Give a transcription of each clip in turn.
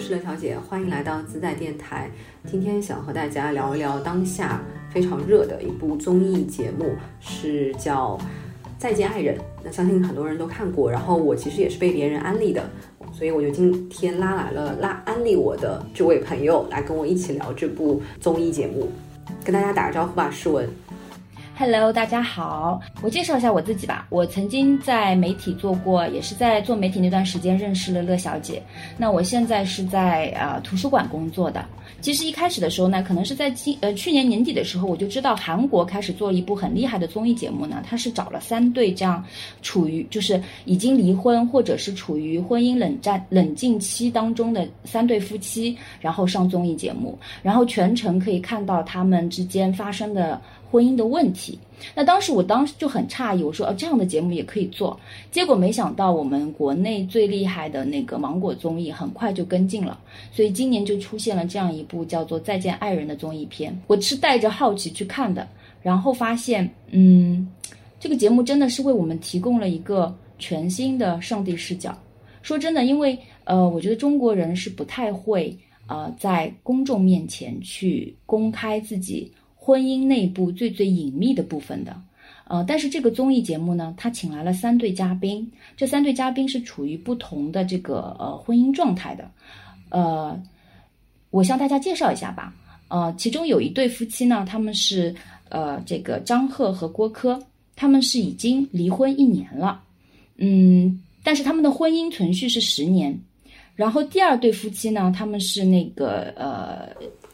是的小姐，欢迎来到自在电台。今天想和大家聊一聊当下非常热的一部综艺节目，是叫《再见爱人》。那相信很多人都看过，然后我其实也是被别人安利的，所以我就今天拉来了拉安利我的这位朋友来跟我一起聊这部综艺节目，跟大家打个招呼吧，诗文。Hello，大家好，我介绍一下我自己吧。我曾经在媒体做过，也是在做媒体那段时间认识了乐小姐。那我现在是在啊、呃图书馆工作的。其实一开始的时候呢，可能是在今呃去年年底的时候，我就知道韩国开始做一部很厉害的综艺节目呢。它是找了三对这样处于就是已经离婚或者是处于婚姻冷战冷静期当中的三对夫妻，然后上综艺节目，然后全程可以看到他们之间发生的。婚姻的问题，那当时我当时就很诧异，我说哦这样的节目也可以做，结果没想到我们国内最厉害的那个芒果综艺很快就跟进了，所以今年就出现了这样一部叫做《再见爱人》的综艺片，我是带着好奇去看的，然后发现，嗯，这个节目真的是为我们提供了一个全新的上帝视角。说真的，因为呃，我觉得中国人是不太会呃在公众面前去公开自己。婚姻内部最最隐秘的部分的，呃，但是这个综艺节目呢，他请来了三对嘉宾，这三对嘉宾是处于不同的这个呃婚姻状态的，呃，我向大家介绍一下吧，呃，其中有一对夫妻呢，他们是呃这个张赫和郭柯，他们是已经离婚一年了，嗯，但是他们的婚姻存续是十年，然后第二对夫妻呢，他们是那个呃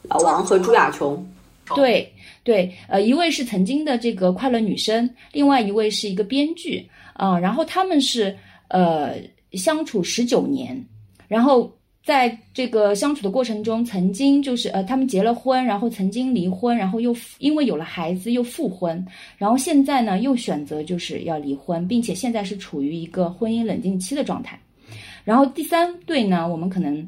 老王和朱亚琼。对对，呃，一位是曾经的这个快乐女生，另外一位是一个编剧啊、然后他们是呃相处十九年，然后在这个相处的过程中，曾经就是呃他们结了婚，然后曾经离婚，然后又因为有了孩子又复婚，然后现在呢又选择就是要离婚，并且现在是处于一个婚姻冷静期的状态，然后第三对呢，我们可能。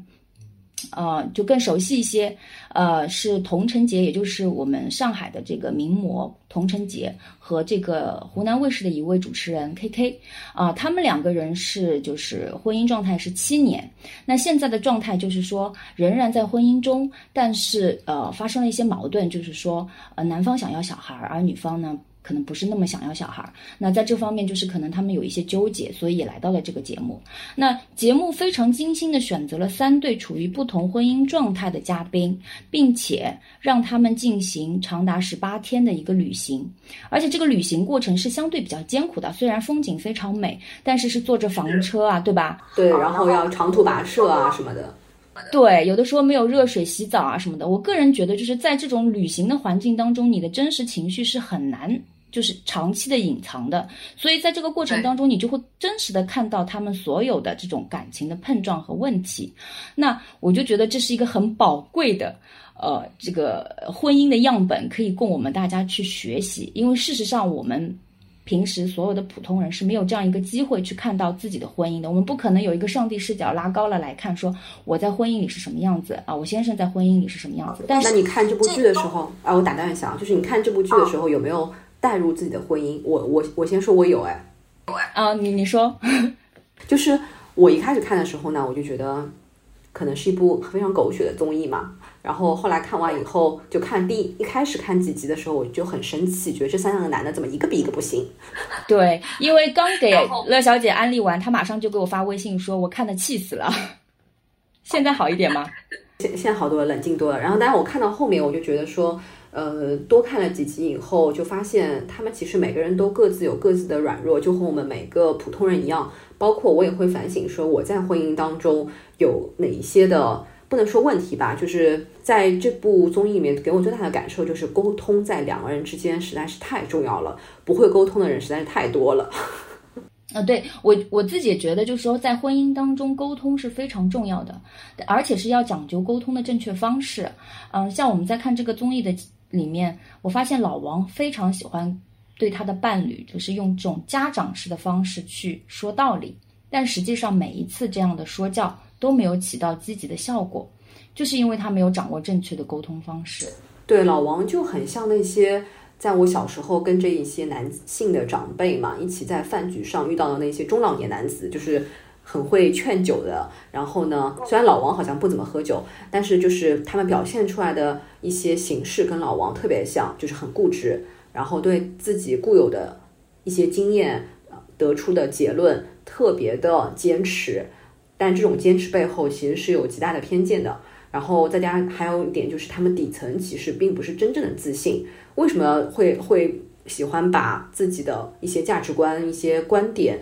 呃，就更熟悉一些，呃，是童晨杰，也就是我们上海的这个名模童晨杰和这个湖南卫视的一位主持人 K K，啊、呃，他们两个人是就是婚姻状态是七年，那现在的状态就是说仍然在婚姻中，但是呃发生了一些矛盾，就是说呃男方想要小孩，而女方呢。可能不是那么想要小孩儿，那在这方面就是可能他们有一些纠结，所以也来到了这个节目。那节目非常精心的选择了三对处于不同婚姻状态的嘉宾，并且让他们进行长达十八天的一个旅行，而且这个旅行过程是相对比较艰苦的。虽然风景非常美，但是是坐着房车啊，对吧？对，然后要长途跋涉啊什么的。对，有的时候没有热水洗澡啊什么的。我个人觉得，就是在这种旅行的环境当中，你的真实情绪是很难。就是长期的隐藏的，所以在这个过程当中，你就会真实的看到他们所有的这种感情的碰撞和问题。那我就觉得这是一个很宝贵的，呃，这个婚姻的样本，可以供我们大家去学习。因为事实上，我们平时所有的普通人是没有这样一个机会去看到自己的婚姻的。我们不可能有一个上帝视角拉高了来看，说我在婚姻里是什么样子啊，我先生在婚姻里是什么样子。但是那你看这部剧的时候，啊，我打断一下，就是你看这部剧的时候有没有？带入自己的婚姻，我我我先说，我有哎，啊，你你说，就是我一开始看的时候呢，我就觉得可能是一部非常狗血的综艺嘛。然后后来看完以后，就看第一开始看几集的时候，我就很生气，觉得这三个男的怎么一个比一个不行。对，因为刚给乐小姐安利完，她马上就给我发微信说，我看的气死了。现在好一点吗？现现在好多了，冷静多了。然后，但是我看到后面，我就觉得说。呃，多看了几集以后，就发现他们其实每个人都各自有各自的软弱，就和我们每个普通人一样。包括我也会反省说，我在婚姻当中有哪一些的不能说问题吧，就是在这部综艺里面给我最大的感受就是沟通在两个人之间实在是太重要了，不会沟通的人实在是太多了。啊，对我我自己也觉得，就是说在婚姻当中沟通是非常重要的，而且是要讲究沟通的正确方式。嗯，像我们在看这个综艺的。里面，我发现老王非常喜欢对他的伴侣，就是用这种家长式的方式去说道理，但实际上每一次这样的说教都没有起到积极的效果，就是因为他没有掌握正确的沟通方式。对，老王就很像那些在我小时候跟着一些男性的长辈嘛，一起在饭局上遇到的那些中老年男子，就是很会劝酒的。然后呢，虽然老王好像不怎么喝酒，但是就是他们表现出来的一些形式跟老王特别像，就是很固执，然后对自己固有的一些经验得出的结论特别的坚持。但这种坚持背后其实是有极大的偏见的。然后再加还有一点就是，他们底层其实并不是真正的自信。为什么会会喜欢把自己的一些价值观、一些观点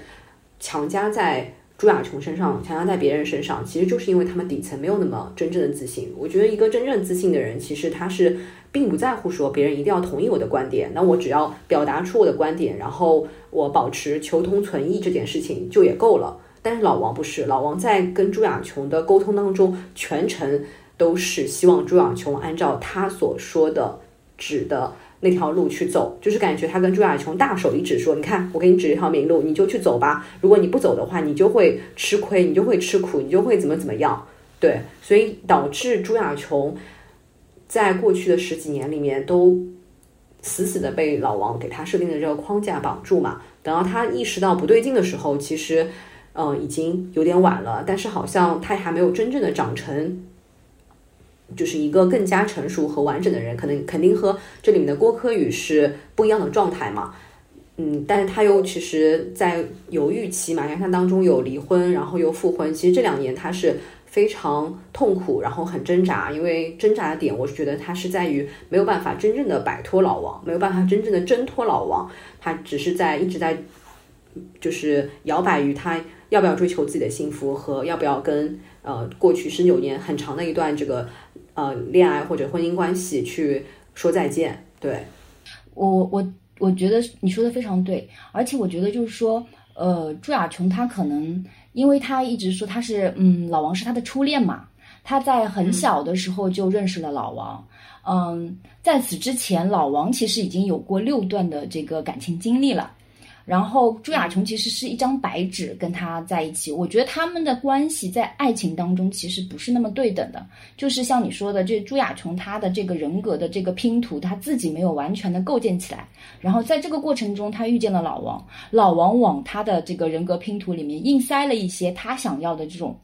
强加在朱亚琼身上，强加在别人身上？其实就是因为他们底层没有那么真正的自信。我觉得一个真正自信的人，其实他是并不在乎说别人一定要同意我的观点，那我只要表达出我的观点，然后我保持求同存异这件事情就也够了。但是老王不是，老王在跟朱亚琼的沟通当中，全程都是希望朱亚琼按照他所说的指的那条路去走，就是感觉他跟朱亚琼大手一指，说：“你看，我给你指一条明路，你就去走吧。如果你不走的话，你就会吃亏，你就会吃苦，你就会怎么怎么样。”对，所以导致朱亚琼在过去的十几年里面都死死的被老王给他设定的这个框架绑住嘛。等到他意识到不对劲的时候，其实。嗯，已经有点晚了，但是好像他还没有真正的长成，就是一个更加成熟和完整的人，可能肯定和这里面的郭柯宇是不一样的状态嘛。嗯，但是他又其实，在犹豫期嘛，你看他当中有离婚，然后又复婚，其实这两年他是非常痛苦，然后很挣扎，因为挣扎的点，我是觉得他是在于没有办法真正的摆脱老王，没有办法真正的挣脱老王，他只是在一直在就是摇摆于他。要不要追求自己的幸福和要不要跟呃过去十九年很长的一段这个呃恋爱或者婚姻关系去说再见？对，我我我觉得你说的非常对，而且我觉得就是说，呃，朱亚琼她可能因为她一直说她是嗯老王是她的初恋嘛，她在很小的时候就认识了老王，嗯，在此之前老王其实已经有过六段的这个感情经历了。然后朱亚琼其实是一张白纸跟他在一起，我觉得他们的关系在爱情当中其实不是那么对等的，就是像你说的，这朱亚琼她的这个人格的这个拼图，她自己没有完全的构建起来，然后在这个过程中，她遇见了老王，老王往她的这个人格拼图里面硬塞了一些他想要的这种，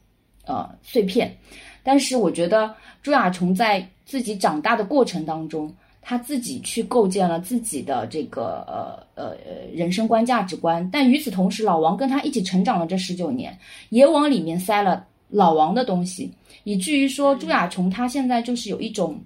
呃碎片，但是我觉得朱亚琼在自己长大的过程当中。他自己去构建了自己的这个呃呃人生观价值观，但与此同时，老王跟他一起成长了这十九年，也往里面塞了老王的东西，以至于说朱亚琼她现在就是有一种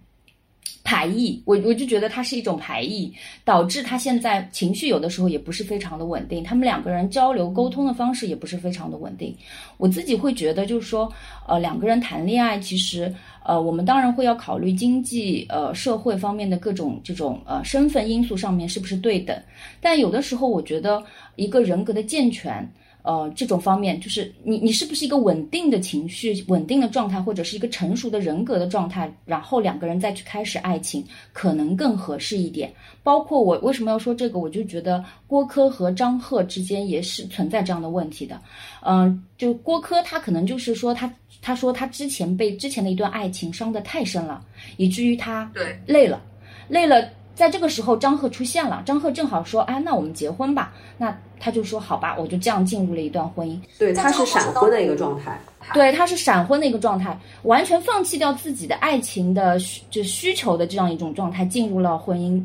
排异，我我就觉得他是一种排异，导致他现在情绪有的时候也不是非常的稳定，他们两个人交流沟通的方式也不是非常的稳定，我自己会觉得就是说，呃，两个人谈恋爱其实。呃，我们当然会要考虑经济、呃社会方面的各种这种呃身份因素上面是不是对等，但有的时候我觉得一个人格的健全，呃这种方面就是你你是不是一个稳定的情绪、稳定的状态，或者是一个成熟的人格的状态，然后两个人再去开始爱情，可能更合适一点。包括我为什么要说这个，我就觉得郭柯和张赫之间也是存在这样的问题的。嗯，就郭柯他可能就是说他。他说他之前被之前的一段爱情伤得太深了，以至于他对累了，累了。在这个时候，张赫出现了，张赫正好说：“哎，那我们结婚吧。”那他就说：“好吧。”我就这样进入了一段婚姻。对，他是闪婚的一个状态。对，他是闪婚的一个状态，完全放弃掉自己的爱情的就需求的这样一种状态，进入了婚姻。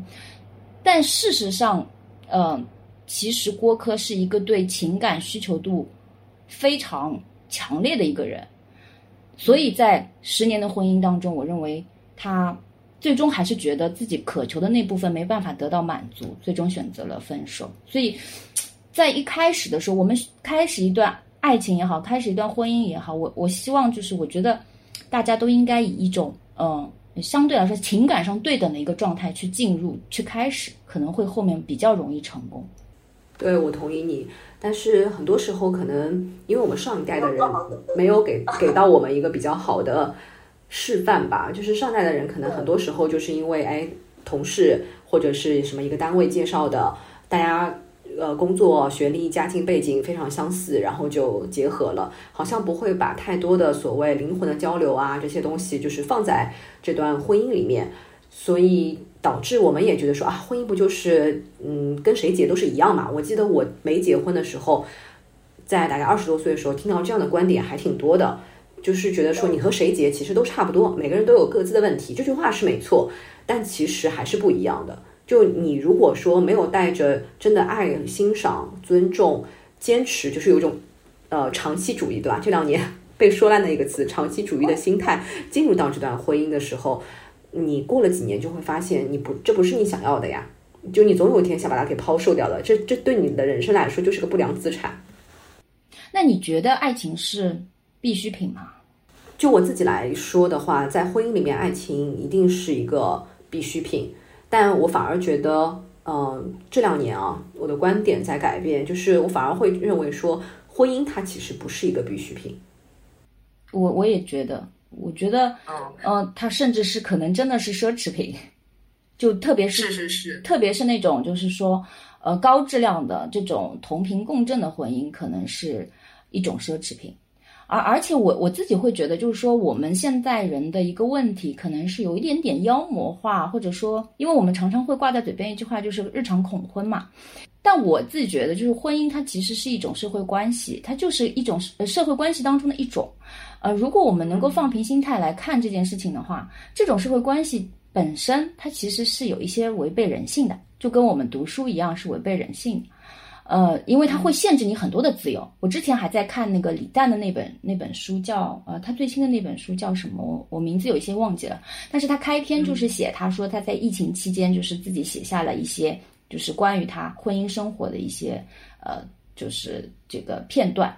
但事实上，嗯，其实郭柯是一个对情感需求度非常强烈的一个人。所以在十年的婚姻当中，我认为他最终还是觉得自己渴求的那部分没办法得到满足，最终选择了分手。所以在一开始的时候，我们开始一段爱情也好，开始一段婚姻也好，我我希望就是我觉得大家都应该以一种嗯相对来说情感上对等的一个状态去进入去开始，可能会后面比较容易成功。对，我同意你。但是很多时候，可能因为我们上一代的人没有给给到我们一个比较好的示范吧。就是上代的人，可能很多时候就是因为哎，同事或者是什么一个单位介绍的，大家呃工作、学历、家庭背景非常相似，然后就结合了，好像不会把太多的所谓灵魂的交流啊这些东西，就是放在这段婚姻里面，所以。导致我们也觉得说啊，婚姻不就是嗯跟谁结都是一样嘛？我记得我没结婚的时候，在大概二十多岁的时候听到这样的观点还挺多的，就是觉得说你和谁结其实都差不多，每个人都有各自的问题。这句话是没错，但其实还是不一样的。就你如果说没有带着真的爱、欣赏、尊重、坚持，就是有一种呃长期主义，对吧？这两年 被说烂的一个词，长期主义的心态进入到这段婚姻的时候，你过了几年就会发现，你不这不是你想要的呀。就你总有一天想把它给抛售掉了，这这对你的人生来说就是个不良资产。那你觉得爱情是必需品吗？就我自己来说的话，在婚姻里面，爱情一定是一个必需品。但我反而觉得，嗯，这两年啊，我的观点在改变，就是我反而会认为说，婚姻它其实不是一个必需品。我我也觉得，我觉得，嗯，它甚至是可能真的是奢侈品。就特别是是是，特别是那种就是说，呃，高质量的这种同频共振的婚姻，可能是一种奢侈品。而而且我我自己会觉得，就是说我们现在人的一个问题，可能是有一点点妖魔化，或者说，因为我们常常会挂在嘴边一句话，就是日常恐婚嘛。但我自己觉得，就是婚姻它其实是一种社会关系，它就是一种社会关系当中的一种。呃，如果我们能够放平心态来看这件事情的话，这种社会关系。本身它其实是有一些违背人性的，就跟我们读书一样是违背人性的，呃，因为它会限制你很多的自由。我之前还在看那个李诞的那本那本书，叫呃，他最新的那本书叫什么？我名字有一些忘记了。但是他开篇就是写，他说他在疫情期间就是自己写下了一些，就是关于他婚姻生活的一些呃，就是这个片段。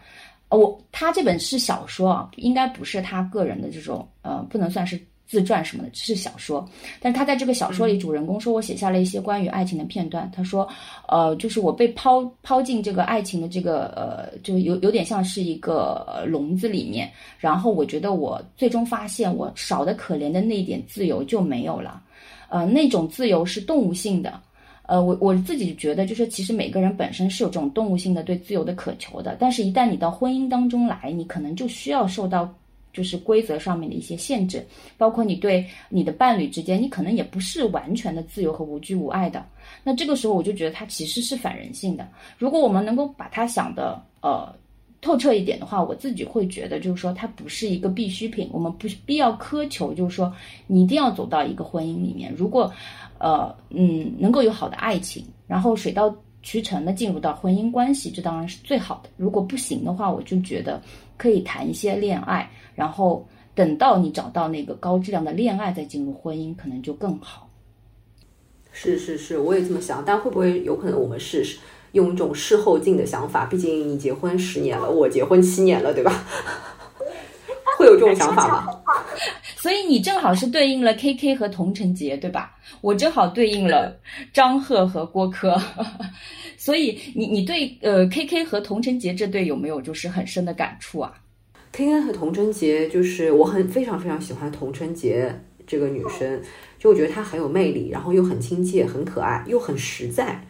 我他这本是小说啊，应该不是他个人的这种呃，不能算是。自传什么的是小说，但是他在这个小说里，主人公说我写下了一些关于爱情的片段。他说，呃，就是我被抛抛进这个爱情的这个呃，就有有点像是一个笼子里面，然后我觉得我最终发现我少的可怜的那一点自由就没有了，呃，那种自由是动物性的，呃，我我自己觉得就是其实每个人本身是有这种动物性的对自由的渴求的，但是一旦你到婚姻当中来，你可能就需要受到。就是规则上面的一些限制，包括你对你的伴侣之间，你可能也不是完全的自由和无拘无碍的。那这个时候，我就觉得它其实是反人性的。如果我们能够把它想的呃透彻一点的话，我自己会觉得，就是说它不是一个必需品，我们不必要苛求，就是说你一定要走到一个婚姻里面。如果呃嗯能够有好的爱情，然后水到渠成的进入到婚姻关系，这当然是最好的。如果不行的话，我就觉得可以谈一些恋爱。然后等到你找到那个高质量的恋爱，再进入婚姻，可能就更好。是是是，我也这么想。但会不会有可能我们是用一种事后镜的想法？毕竟你结婚十年了，我结婚七年了，对吧？会有这种想法吗？所以你正好是对应了 K K 和童晨杰，对吧？我正好对应了张赫和郭柯。所以你你对呃 K K 和童晨杰这对有没有就是很深的感触啊？K K 和童贞洁，就是我很非常非常喜欢童贞洁这个女生，就我觉得她很有魅力，然后又很亲切、很可爱，又很实在。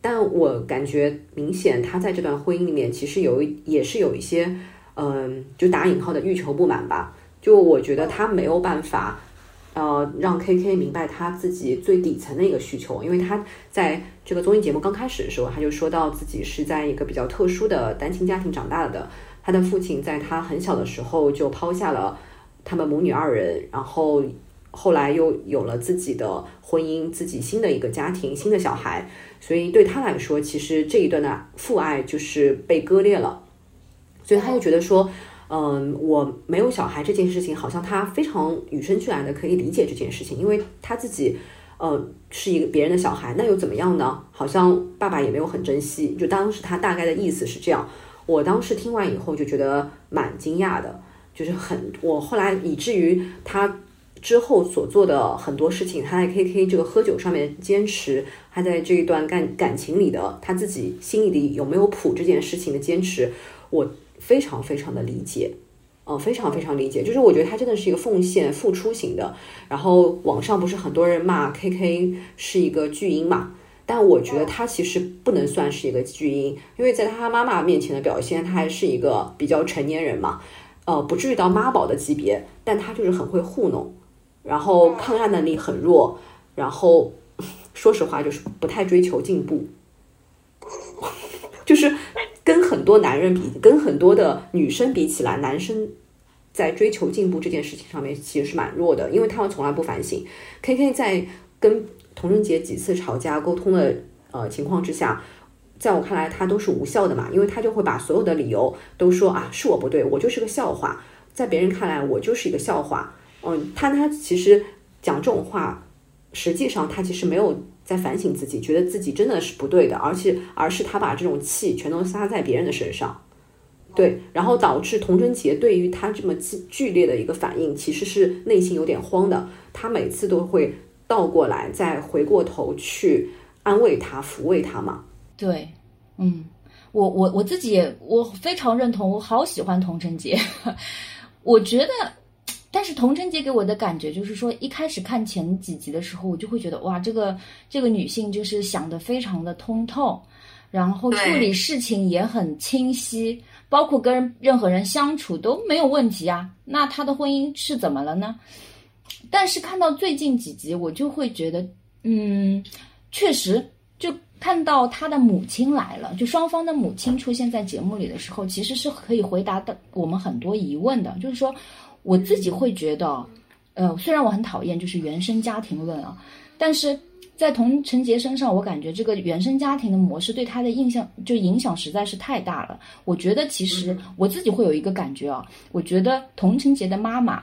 但我感觉明显她在这段婚姻里面，其实有也是有一些，嗯，就打引号的欲求不满吧。就我觉得他没有办法，呃，让 K K 明白他自己最底层的一个需求，因为他在这个综艺节目刚开始的时候，他就说到自己是在一个比较特殊的单亲家庭长大的。他的父亲在他很小的时候就抛下了他们母女二人，然后后来又有了自己的婚姻，自己新的一个家庭，新的小孩，所以对他来说，其实这一段的父爱就是被割裂了，所以他就觉得说，嗯，我没有小孩这件事情，好像他非常与生俱来的可以理解这件事情，因为他自己，呃，是一个别人的小孩，那又怎么样呢？好像爸爸也没有很珍惜，就当时他大概的意思是这样。我当时听完以后就觉得蛮惊讶的，就是很我后来以至于他之后所做的很多事情，他在 K K 这个喝酒上面坚持，他在这一段感感情里的他自己心里里有没有谱这件事情的坚持，我非常非常的理解，嗯，非常非常理解，就是我觉得他真的是一个奉献付出型的。然后网上不是很多人骂 K K 是一个巨婴嘛？但我觉得他其实不能算是一个巨婴，因为在他妈妈面前的表现，他还是一个比较成年人嘛，呃，不至于到妈宝的级别，但他就是很会糊弄，然后抗压能力很弱，然后说实话就是不太追求进步，就是很多男人比，跟很多的女生比起来，男生在追求进步这件事情上面其实是蛮弱的，因为他们从来不反省。K K 在跟童贞杰几次吵架沟通的呃情况之下，在我看来他都是无效的嘛，因为他就会把所有的理由都说啊是我不对，我就是个笑话，在别人看来我就是一个笑话。嗯，他他其实讲这种话，实际上他其实没有在反省自己，觉得自己真的是不对的，而且而是他把这种气全都撒在别人的身上，对，然后导致童贞杰对于他这么剧剧烈的一个反应，其实是内心有点慌的，他每次都会倒过来再回过头去安慰他、抚慰他嘛。对，嗯，我我我自己也我非常认同，我好喜欢童贞杰，我觉得。但是童贞杰给我的感觉就是说，一开始看前几集的时候，我就会觉得哇，这个这个女性就是想的非常的通透，然后处理事情也很清晰，包括跟任何人相处都没有问题啊。那她的婚姻是怎么了呢？但是看到最近几集，我就会觉得，嗯，确实，就看到她的母亲来了，就双方的母亲出现在节目里的时候，其实是可以回答的我们很多疑问的，就是说。我自己会觉得，呃，虽然我很讨厌就是原生家庭论啊，但是在童承杰身上，我感觉这个原生家庭的模式对他的印象就影响实在是太大了。我觉得其实我自己会有一个感觉啊，我觉得童承杰的妈妈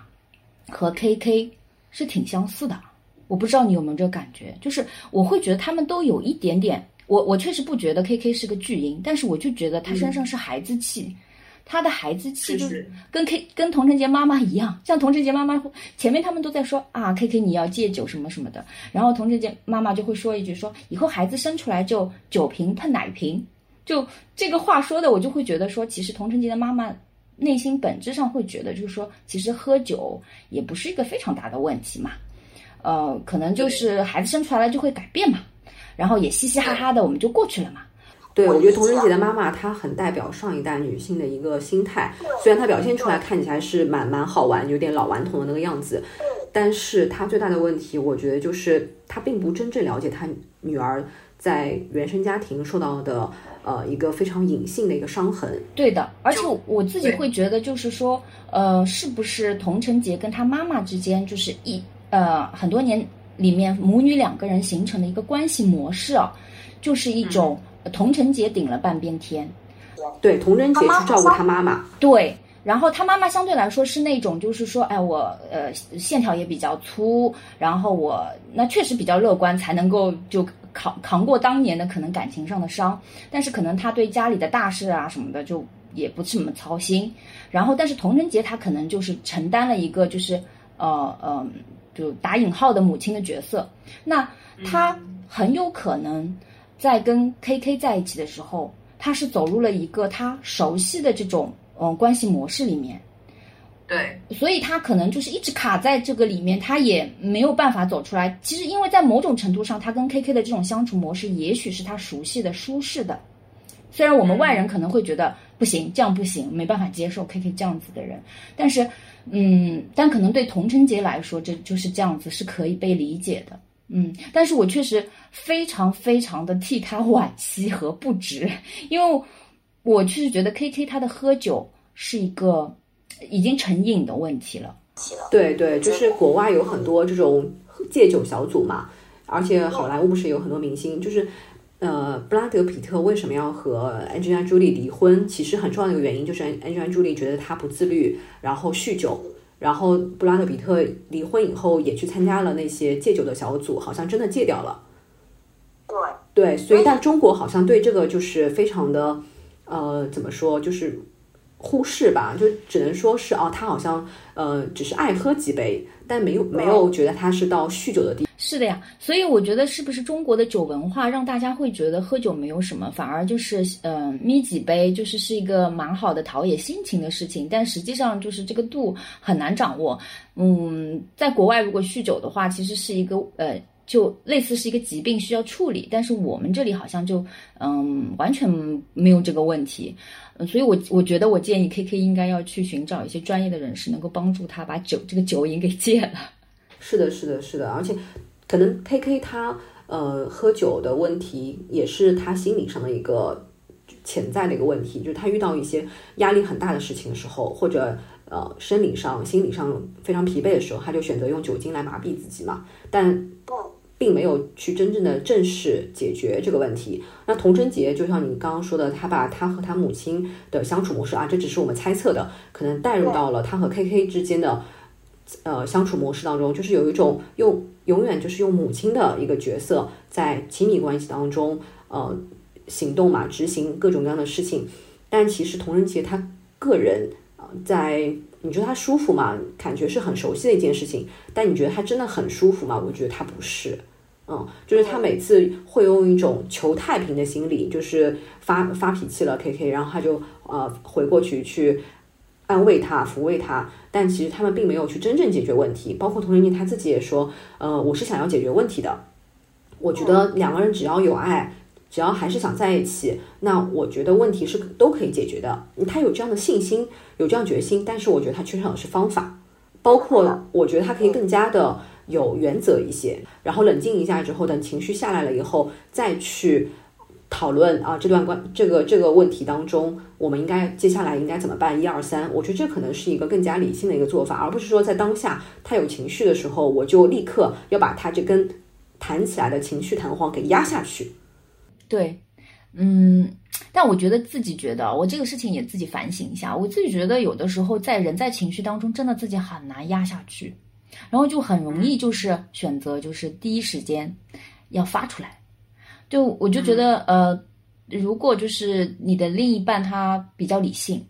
和 K K 是挺相似的。我不知道你有没有这个感觉，就是我会觉得他们都有一点点，我我确实不觉得 K K 是个巨婴，但是我就觉得他身上是孩子气。他的孩子气就是跟 K 跟童承杰妈妈一样，像童承杰妈妈前面他们都在说啊，K K 你要戒酒什么什么的，然后童承杰妈妈就会说一句说以后孩子生出来就酒瓶碰奶瓶，就这个话说的我就会觉得说，其实童承杰的妈妈内心本质上会觉得就是说，其实喝酒也不是一个非常大的问题嘛，呃，可能就是孩子生出来了就会改变嘛，然后也嘻嘻哈哈的我们就过去了嘛。对，我觉得童贞杰的妈妈她很代表上一代女性的一个心态，虽然她表现出来看起来是蛮蛮好玩，有点老顽童的那个样子，但是她最大的问题，我觉得就是她并不真正了解她女儿在原生家庭受到的呃一个非常隐性的一个伤痕。对的，而且我自己会觉得就是说，呃，是不是童承杰跟他妈妈之间就是一呃很多年里面母女两个人形成的一个关系模式啊，就是一种。童承杰顶了半边天，对，童贞杰去照顾他妈妈，对，然后他妈妈相对来说是那种，就是说，哎，我呃线条也比较粗，然后我那确实比较乐观，才能够就扛扛过当年的可能感情上的伤，但是可能他对家里的大事啊什么的就也不怎么操心，然后但是童承杰他可能就是承担了一个就是呃呃就打引号的母亲的角色，那他很有可能。在跟 K K 在一起的时候，他是走入了一个他熟悉的这种嗯关系模式里面，对，所以他可能就是一直卡在这个里面，他也没有办法走出来。其实，因为在某种程度上，他跟 K K 的这种相处模式，也许是他熟悉的、舒适的。虽然我们外人可能会觉得不行，这样不行，没办法接受 K K 这样子的人，但是，嗯，但可能对童承杰来说，这就是这样子是可以被理解的。嗯，但是我确实非常非常的替他惋惜和不值，因为我确实觉得 K K 他的喝酒是一个已经成瘾的问题了。对对，就是国外有很多这种戒酒小组嘛，而且好莱坞不是有很多明星，就是呃，布拉德皮特为什么要和 Angelina Jolie 离婚？其实很重要的一个原因就是 Angelina Jolie 觉得他不自律，然后酗酒。然后布拉德比特离婚以后也去参加了那些戒酒的小组，好像真的戒掉了。对对，所以但中国好像对这个就是非常的，呃，怎么说，就是忽视吧，就只能说是哦，他好像呃只是爱喝几杯，但没有没有觉得他是到酗酒的地。是的呀，所以我觉得是不是中国的酒文化让大家会觉得喝酒没有什么，反而就是呃眯几杯就是是一个蛮好的陶冶心情的事情，但实际上就是这个度很难掌握。嗯，在国外如果酗酒的话，其实是一个呃就类似是一个疾病需要处理，但是我们这里好像就嗯完全没有这个问题，所以我我觉得我建议 K K 应该要去寻找一些专业的人士，能够帮助他把酒这个酒瘾给戒了。是的，是的，是的，而且。可能 K K 他呃喝酒的问题也是他心理上的一个潜在的一个问题，就是他遇到一些压力很大的事情的时候，或者呃生理上、心理上非常疲惫的时候，他就选择用酒精来麻痹自己嘛。但并没有去真正的正视解决这个问题。那童贞杰就像你刚刚说的，他把他和他母亲的相处模式啊，这只是我们猜测的，可能带入到了他和 K K 之间的呃相处模式当中，就是有一种用永远就是用母亲的一个角色在亲密关系当中呃行动嘛，执行各种各样的事情。但其实童贞杰他个人啊，在你觉得他舒服吗？感觉是很熟悉的一件事情，但你觉得他真的很舒服吗？我觉得他不是。嗯，就是他每次会用一种求太平的心理，就是发发脾气了，K K，然后他就呃回过去去安慰他、抚慰他，但其实他们并没有去真正解决问题。包括童玲妮他自己也说，呃，我是想要解决问题的。我觉得两个人只要有爱，只要还是想在一起，那我觉得问题是都可以解决的。他有这样的信心，有这样决心，但是我觉得他缺少的是方法，包括我觉得他可以更加的。有原则一些，然后冷静一下之后，等情绪下来了以后，再去讨论啊这段关这个这个问题当中，我们应该接下来应该怎么办？一二三，我觉得这可能是一个更加理性的一个做法，而不是说在当下他有情绪的时候，我就立刻要把他这根弹起来的情绪弹簧给压下去。对，嗯，但我觉得自己觉得，我这个事情也自己反省一下，我自己觉得有的时候在人在情绪当中，真的自己很难压下去。然后就很容易就是选择就是第一时间要发出来，就我就觉得呃，如果就是你的另一半他比较理性，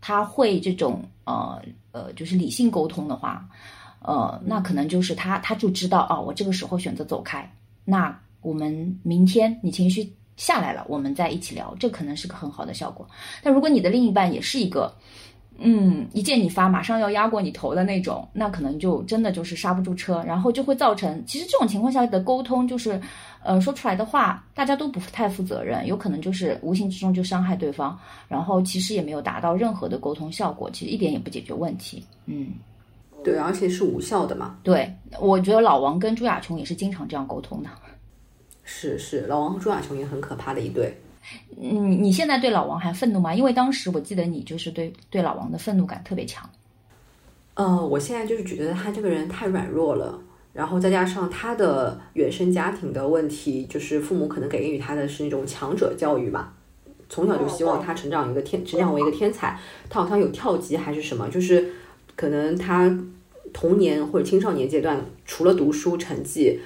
他会这种呃呃就是理性沟通的话，呃那可能就是他他就知道哦，我这个时候选择走开，那我们明天你情绪下来了，我们再一起聊，这可能是个很好的效果。但如果你的另一半也是一个。嗯，一见你发，马上要压过你头的那种，那可能就真的就是刹不住车，然后就会造成，其实这种情况下的沟通就是，呃，说出来的话大家都不太负责任，有可能就是无形之中就伤害对方，然后其实也没有达到任何的沟通效果，其实一点也不解决问题。嗯，对，而且是无效的嘛。对，我觉得老王跟朱亚琼也是经常这样沟通的。是是，老王和朱亚琼也很可怕的一对。嗯，你现在对老王还愤怒吗？因为当时我记得你就是对对老王的愤怒感特别强。呃，我现在就是觉得他这个人太软弱了，然后再加上他的原生家庭的问题，就是父母可能给予他的是那种强者教育嘛，从小就希望他成长一个天，成长为一个天才。他好像有跳级还是什么，就是可能他童年或者青少年阶段除了读书成绩。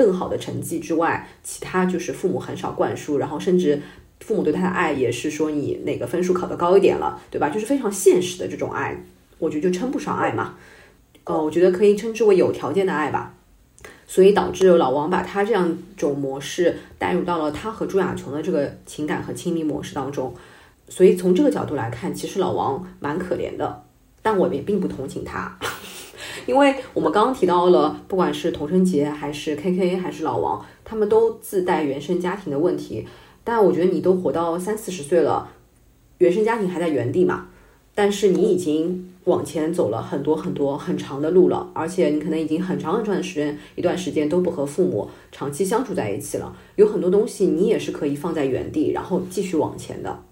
更好的成绩之外，其他就是父母很少灌输，然后甚至父母对他的爱也是说你哪个分数考得高一点了，对吧？就是非常现实的这种爱，我觉得就称不上爱嘛。呃，我觉得可以称之为有条件的爱吧。所以导致老王把他这样种模式带入到了他和朱亚琼的这个情感和亲密模式当中。所以从这个角度来看，其实老王蛮可怜的，但我也并不同情他。因为我们刚刚提到了，不管是童承杰还是 K K 还是老王，他们都自带原生家庭的问题。但我觉得你都活到三四十岁了，原生家庭还在原地嘛？但是你已经往前走了很多很多很长的路了，而且你可能已经很长很长的时间一段时间都不和父母长期相处在一起了，有很多东西你也是可以放在原地，然后继续往前的。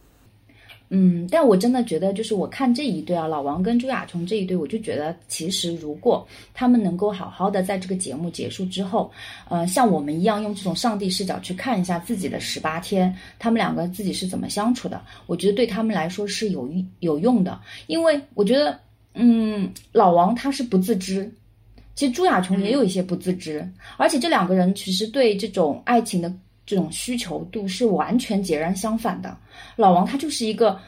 嗯，但我真的觉得，就是我看这一对啊，老王跟朱亚琼这一对，我就觉得，其实如果他们能够好好的在这个节目结束之后，呃，像我们一样用这种上帝视角去看一下自己的十八天，他们两个自己是怎么相处的，我觉得对他们来说是有有用的，因为我觉得，嗯，老王他是不自知，其实朱亚琼也有一些不自知，而且这两个人其实对这种爱情的。这种需求度是完全截然相反的。老王他就是一个，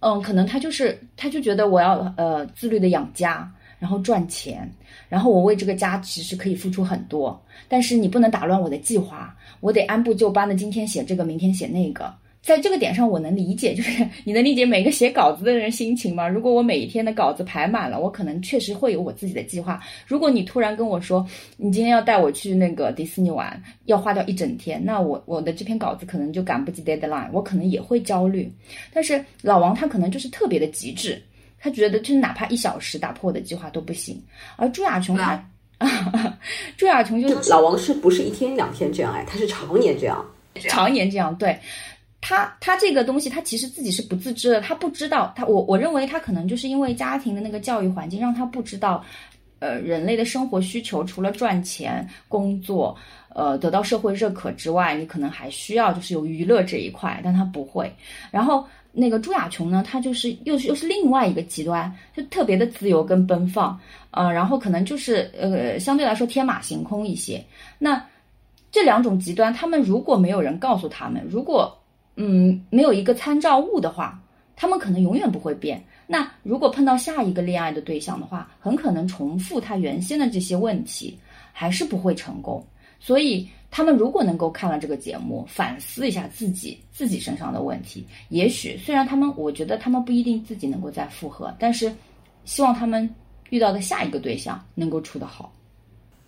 嗯，可能他就是他就觉得我要呃自律的养家，然后赚钱，然后我为这个家其实可以付出很多，但是你不能打乱我的计划，我得按部就班的今天写这个，明天写那个。在这个点上，我能理解，就是 你能理解每个写稿子的人心情吗？如果我每一天的稿子排满了，我可能确实会有我自己的计划。如果你突然跟我说，你今天要带我去那个迪士尼玩，要花掉一整天，那我我的这篇稿子可能就赶不及 deadline，我可能也会焦虑。但是老王他可能就是特别的极致，他觉得就是哪怕一小时打破我的计划都不行。而朱亚琼他，朱亚琼就老王是不是一天两天这样哎？他是常年这样，常年这样对。他他这个东西，他其实自己是不自知的，他不知道，他我我认为他可能就是因为家庭的那个教育环境，让他不知道，呃，人类的生活需求除了赚钱、工作，呃，得到社会认可之外，你可能还需要就是有娱乐这一块，但他不会。然后那个朱亚琼呢，他就是又是又是另外一个极端，就特别的自由跟奔放，呃，然后可能就是呃相对来说天马行空一些。那这两种极端，他们如果没有人告诉他们，如果嗯，没有一个参照物的话，他们可能永远不会变。那如果碰到下一个恋爱的对象的话，很可能重复他原先的这些问题，还是不会成功。所以，他们如果能够看了这个节目，反思一下自己自己身上的问题，也许虽然他们，我觉得他们不一定自己能够再复合，但是希望他们遇到的下一个对象能够处得好。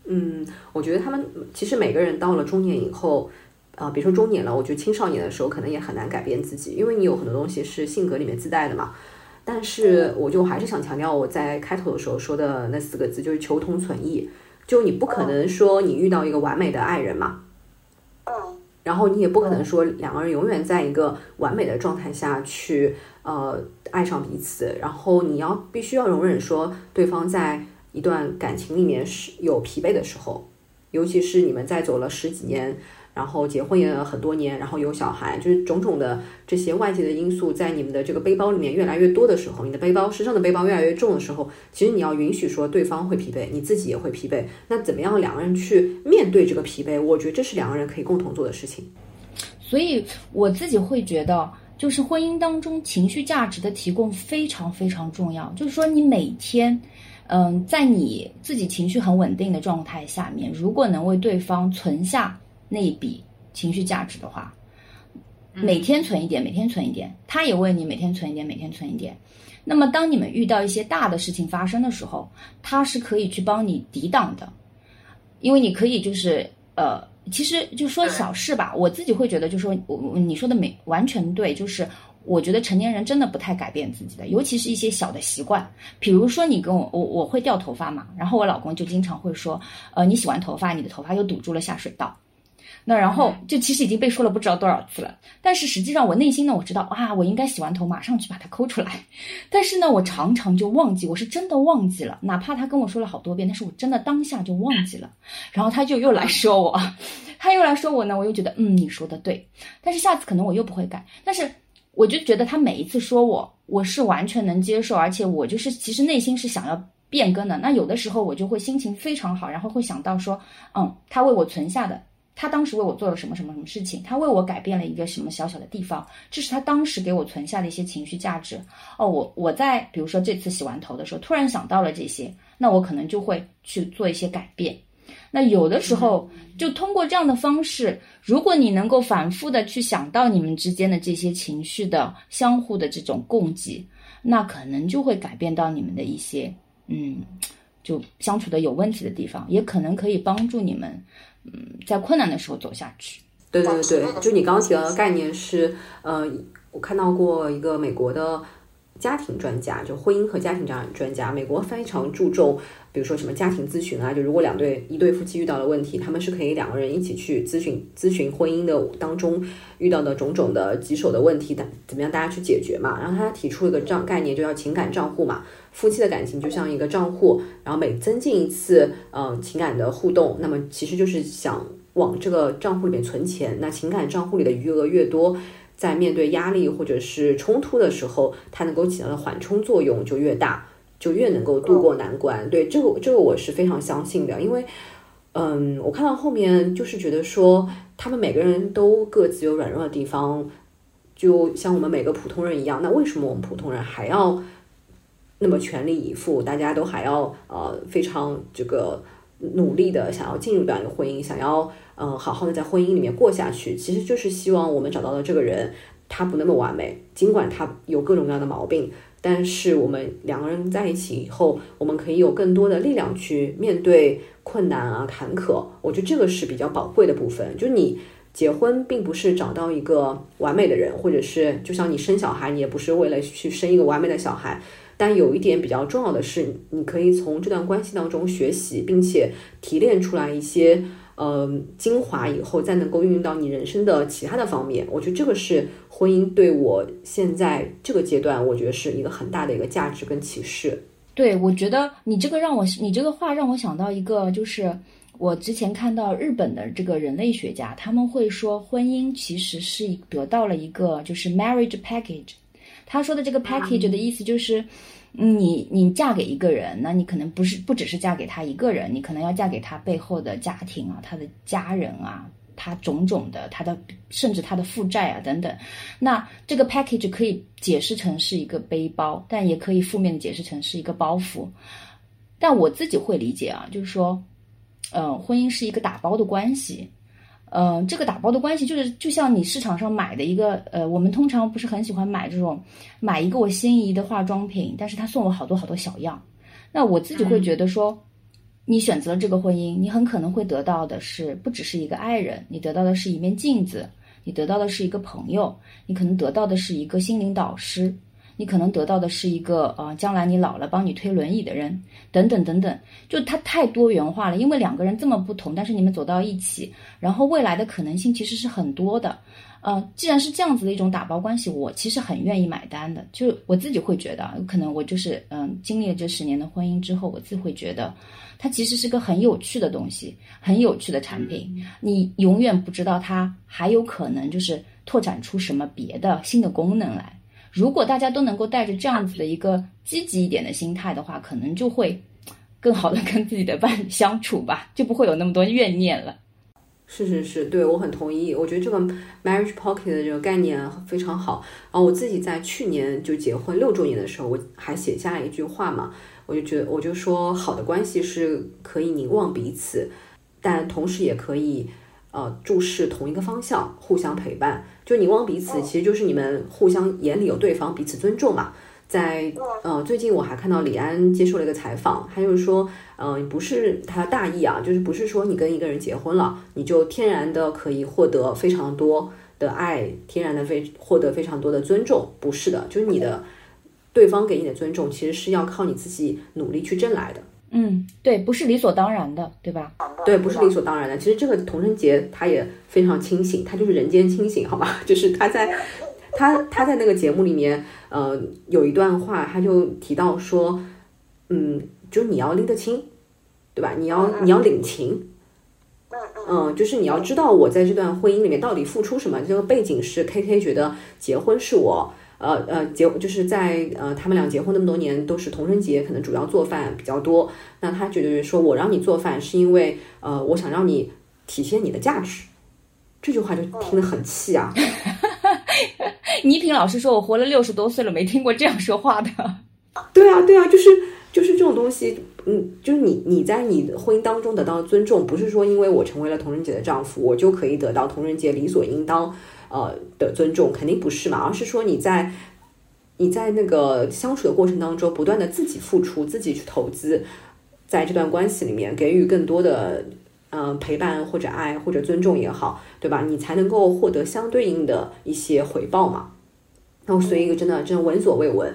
嗯，我觉得他们其实每个人到了中年以后。啊，比如说中年了，我觉得青少年的时候可能也很难改变自己，因为你有很多东西是性格里面自带的嘛。但是我就还是想强调我在开头的时候说的那四个字，就是求同存异。就你不可能说你遇到一个完美的爱人嘛，嗯然后你也不可能说两个人永远在一个完美的状态下去呃爱上彼此。然后你要必须要容忍说对方在一段感情里面是有疲惫的时候，尤其是你们在走了十几年。然后结婚也很多年，然后有小孩，就是种种的这些外界的因素在你们的这个背包里面越来越多的时候，你的背包身上的背包越来越重的时候，其实你要允许说对方会疲惫，你自己也会疲惫。那怎么样两个人去面对这个疲惫？我觉得这是两个人可以共同做的事情。所以我自己会觉得，就是婚姻当中情绪价值的提供非常非常重要。就是说你每天，嗯，在你自己情绪很稳定的状态下面，如果能为对方存下。那一笔情绪价值的话，每天存一点，每天存一点，他也为你每天存一点，每天存一点。那么，当你们遇到一些大的事情发生的时候，他是可以去帮你抵挡的，因为你可以就是呃，其实就说小事吧，我自己会觉得，就说我你说的没完全对，就是我觉得成年人真的不太改变自己的，尤其是一些小的习惯，比如说你跟我我我会掉头发嘛，然后我老公就经常会说，呃，你洗完头发，你的头发又堵住了下水道。那然后就其实已经被说了不知道多少次了，但是实际上我内心呢，我知道啊，我应该洗完头马上去把它抠出来，但是呢，我常常就忘记，我是真的忘记了，哪怕他跟我说了好多遍，但是我真的当下就忘记了，然后他就又来说我，他又来说我呢，我又觉得嗯，你说的对，但是下次可能我又不会改，但是我就觉得他每一次说我，我是完全能接受，而且我就是其实内心是想要变更的，那有的时候我就会心情非常好，然后会想到说，嗯，他为我存下的。他当时为我做了什么什么什么事情？他为我改变了一个什么小小的地方？这是他当时给我存下的一些情绪价值。哦，我我在比如说这次洗完头的时候，突然想到了这些，那我可能就会去做一些改变。那有的时候就通过这样的方式，如果你能够反复的去想到你们之间的这些情绪的相互的这种供给，那可能就会改变到你们的一些嗯，就相处的有问题的地方，也可能可以帮助你们。嗯，在困难的时候走下去。对对对，就你刚刚提到的概念是，呃，我看到过一个美国的家庭专家，就婚姻和家庭这样专家。美国非常注重，比如说什么家庭咨询啊，就如果两对一对夫妻遇到了问题，他们是可以两个人一起去咨询咨询婚姻的当中遇到的种种的棘手的问题的，怎么样大家去解决嘛？然后他提出了个账概念，就叫情感账户嘛。夫妻的感情就像一个账户，然后每增进一次，嗯，情感的互动，那么其实就是想往这个账户里面存钱。那情感账户里的余额越多，在面对压力或者是冲突的时候，它能够起到的缓冲作用就越大，就越能够度过难关。对这个，这个我是非常相信的，因为，嗯，我看到后面就是觉得说，他们每个人都各自有软弱的地方，就像我们每个普通人一样。那为什么我们普通人还要？那么全力以赴，大家都还要呃非常这个努力的想要进入这样一个婚姻，想要嗯好好的在婚姻里面过下去，其实就是希望我们找到的这个人，他不那么完美，尽管他有各种各样的毛病，但是我们两个人在一起以后，我们可以有更多的力量去面对困难啊坎坷。我觉得这个是比较宝贵的部分。就你结婚并不是找到一个完美的人，或者是就像你生小孩，你也不是为了去生一个完美的小孩。但有一点比较重要的是，你可以从这段关系当中学习，并且提炼出来一些呃精华以后，再能够运用到你人生的其他的方面。我觉得这个是婚姻对我现在这个阶段，我觉得是一个很大的一个价值跟启示。对，我觉得你这个让我，你这个话让我想到一个，就是我之前看到日本的这个人类学家，他们会说婚姻其实是得到了一个就是 marriage package。他说的这个 package 的意思就是，你你嫁给一个人，那你可能不是不只是嫁给他一个人，你可能要嫁给他背后的家庭啊，他的家人啊。他种种的，他的甚至他的负债啊等等，那这个 package 可以解释成是一个背包，但也可以负面的解释成是一个包袱。但我自己会理解啊，就是说，嗯，婚姻是一个打包的关系，嗯，这个打包的关系就是就像你市场上买的一个，呃，我们通常不是很喜欢买这种买一个我心仪的化妆品，但是他送我好多好多小样，那我自己会觉得说。你选择了这个婚姻，你很可能会得到的是不只是一个爱人，你得到的是一面镜子，你得到的是一个朋友，你可能得到的是一个心灵导师，你可能得到的是一个呃，将来你老了帮你推轮椅的人，等等等等，就它太多元化了，因为两个人这么不同，但是你们走到一起，然后未来的可能性其实是很多的。呃，既然是这样子的一种打包关系，我其实很愿意买单的。就我自己会觉得，可能我就是嗯，经历了这十年的婚姻之后，我自己会觉得，它其实是个很有趣的东西，很有趣的产品。你永远不知道它还有可能就是拓展出什么别的新的功能来。如果大家都能够带着这样子的一个积极一点的心态的话，可能就会更好的跟自己的伴侣相处吧，就不会有那么多怨念了。是是是，对我很同意。我觉得这个 marriage pocket 的这个概念非常好。然后我自己在去年就结婚六周年的时候，我还写下了一句话嘛，我就觉得我就说，好的关系是可以凝望彼此，但同时也可以呃注视同一个方向，互相陪伴。就凝望彼此，其实就是你们互相眼里有对方，彼此尊重嘛。在呃，最近我还看到李安接受了一个采访，他就是说，嗯，不是他大意啊，就是不是说你跟一个人结婚了，你就天然的可以获得非常多的爱，天然的非获得非常多的尊重，不是的，就是你的对方给你的尊重，其实是要靠你自己努力去挣来的。嗯，对，不是理所当然的，对吧？对，不是理所当然的。其实这个童承杰他也非常清醒，他就是人间清醒，好吗？就是他在。他他在那个节目里面，呃，有一段话，他就提到说，嗯，就你要拎得清，对吧？你要你要领情，嗯，就是你要知道我在这段婚姻里面到底付出什么。这个背景是 K K 觉得结婚是我，呃呃结就是在呃他们俩结婚那么多年都是同生节，可能主要做饭比较多。那他觉得说我让你做饭是因为呃我想让你体现你的价值。这句话就听得很气啊。倪萍老师说：“我活了六十多岁了，没听过这样说话的。”对啊，对啊，就是就是这种东西，嗯，就是你你在你的婚姻当中得到尊重，不是说因为我成为了同人节的丈夫，我就可以得到同人节理所应当呃的尊重，肯定不是嘛，而是说你在你在那个相处的过程当中，不断的自己付出，自己去投资，在这段关系里面给予更多的。嗯，陪伴或者爱或者尊重也好，对吧？你才能够获得相对应的一些回报嘛。那我随一个真的真的闻所未闻，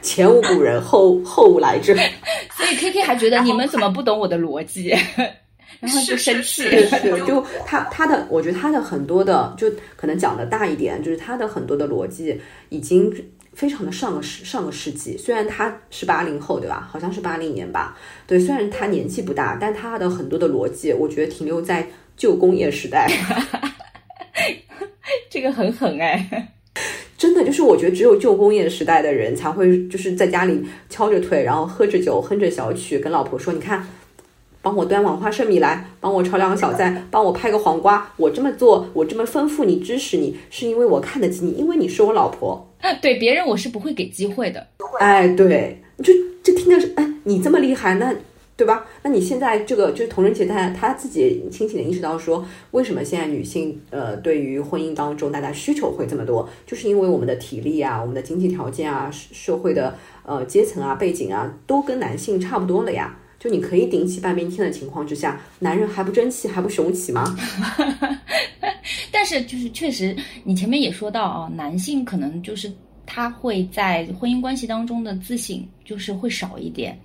前无古人后后无来者。所以 K K 还觉得你们怎么不懂我的逻辑，然后就生气。是，就 他他的，我觉得他的很多的，就可能讲的大一点，就是他的很多的逻辑已经。非常的上个世上个世纪，虽然他是八零后，对吧？好像是八零年吧。对，虽然他年纪不大，但他的很多的逻辑，我觉得停留在旧工业时代。这个很狠哎，真的就是我觉得只有旧工业时代的人才会就是在家里敲着腿，然后喝着酒，哼着小曲，跟老婆说：“你看。”帮我端碗花生米来，帮我炒两个小菜，帮我拍个黄瓜。我这么做，我这么吩咐你、支持你，是因为我看得起你，因为你是我老婆。对别人我是不会给机会的。哎，对，就就听着是，哎，你这么厉害，那对吧？那你现在这个就是同人节，他他自己清醒的意识到说，为什么现在女性呃对于婚姻当中大家需求会这么多，就是因为我们的体力啊，我们的经济条件啊，社会的呃阶层啊、背景啊，都跟男性差不多了呀。就你可以顶起半边天的情况之下，男人还不争气还不雄起吗？但是就是确实，你前面也说到啊，男性可能就是他会在婚姻关系当中的自信就是会少一点。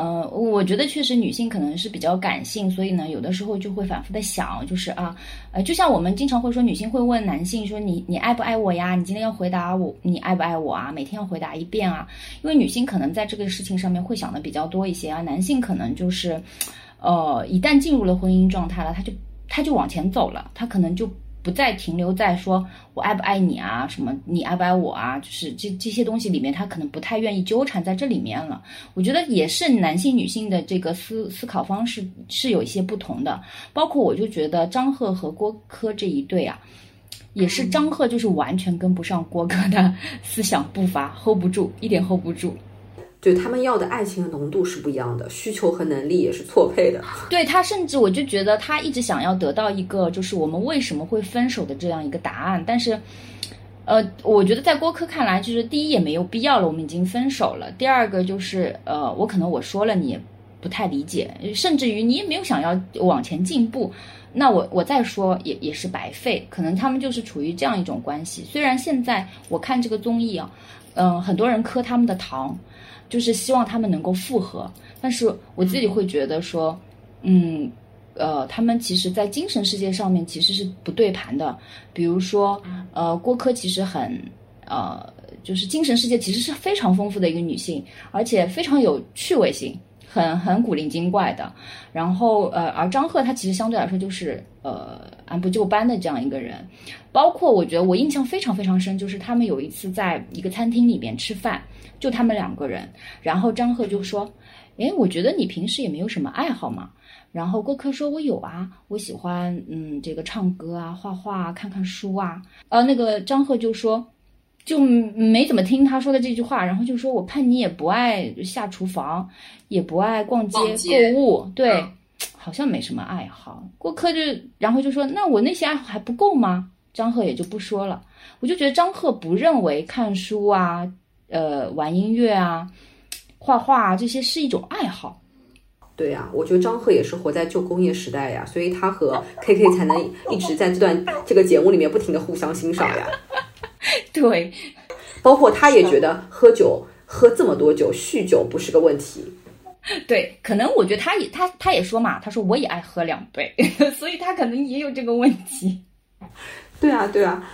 嗯，我觉得确实女性可能是比较感性，所以呢，有的时候就会反复的想，就是啊，呃，就像我们经常会说，女性会问男性说你你爱不爱我呀？你今天要回答我，你爱不爱我啊？每天要回答一遍啊，因为女性可能在这个事情上面会想的比较多一些啊，男性可能就是，呃，一旦进入了婚姻状态了，他就他就往前走了，他可能就。不再停留在说我爱不爱你啊，什么你爱不爱我啊，就是这这些东西里面，他可能不太愿意纠缠在这里面了。我觉得也是男性女性的这个思思考方式是有一些不同的。包括我就觉得张赫和郭柯这一对啊，也是张赫就是完全跟不上郭柯的思想步伐，hold 不住，一点 hold 不住。就他们要的爱情的浓度是不一样的，需求和能力也是错配的。对他，甚至我就觉得他一直想要得到一个，就是我们为什么会分手的这样一个答案。但是，呃，我觉得在郭柯看来，就是第一也没有必要了，我们已经分手了。第二个就是，呃，我可能我说了你也不太理解，甚至于你也没有想要往前进步，那我我再说也也是白费。可能他们就是处于这样一种关系。虽然现在我看这个综艺啊，嗯，很多人磕他们的糖。就是希望他们能够复合，但是我自己会觉得说，嗯，呃，他们其实，在精神世界上面其实是不对盘的。比如说，呃，郭柯其实很，呃，就是精神世界其实是非常丰富的一个女性，而且非常有趣味性，很很古灵精怪的。然后，呃，而张赫他其实相对来说就是呃按部就班的这样一个人。包括我觉得我印象非常非常深，就是他们有一次在一个餐厅里面吃饭。就他们两个人，然后张赫就说：“哎，我觉得你平时也没有什么爱好嘛。”然后郭柯说：“我有啊，我喜欢嗯这个唱歌啊、画画啊、看看书啊。”呃，那个张赫就说，就没怎么听他说的这句话，然后就说：“我看你也不爱下厨房，也不爱逛街购物，对，好像没什么爱好。”郭柯就然后就说：“那我那些爱好还不够吗？”张赫也就不说了。我就觉得张赫不认为看书啊。呃，玩音乐啊，画画啊，这些是一种爱好。对呀，我觉得张赫也是活在旧工业时代呀，所以他和 K K 才能一直在这段这个节目里面不停的互相欣赏呀。对，包括他也觉得喝酒喝这么多酒，酗酒不是个问题。对，可能我觉得他也他他也说嘛，他说我也爱喝两杯，所以他可能也有这个问题。对啊，对啊。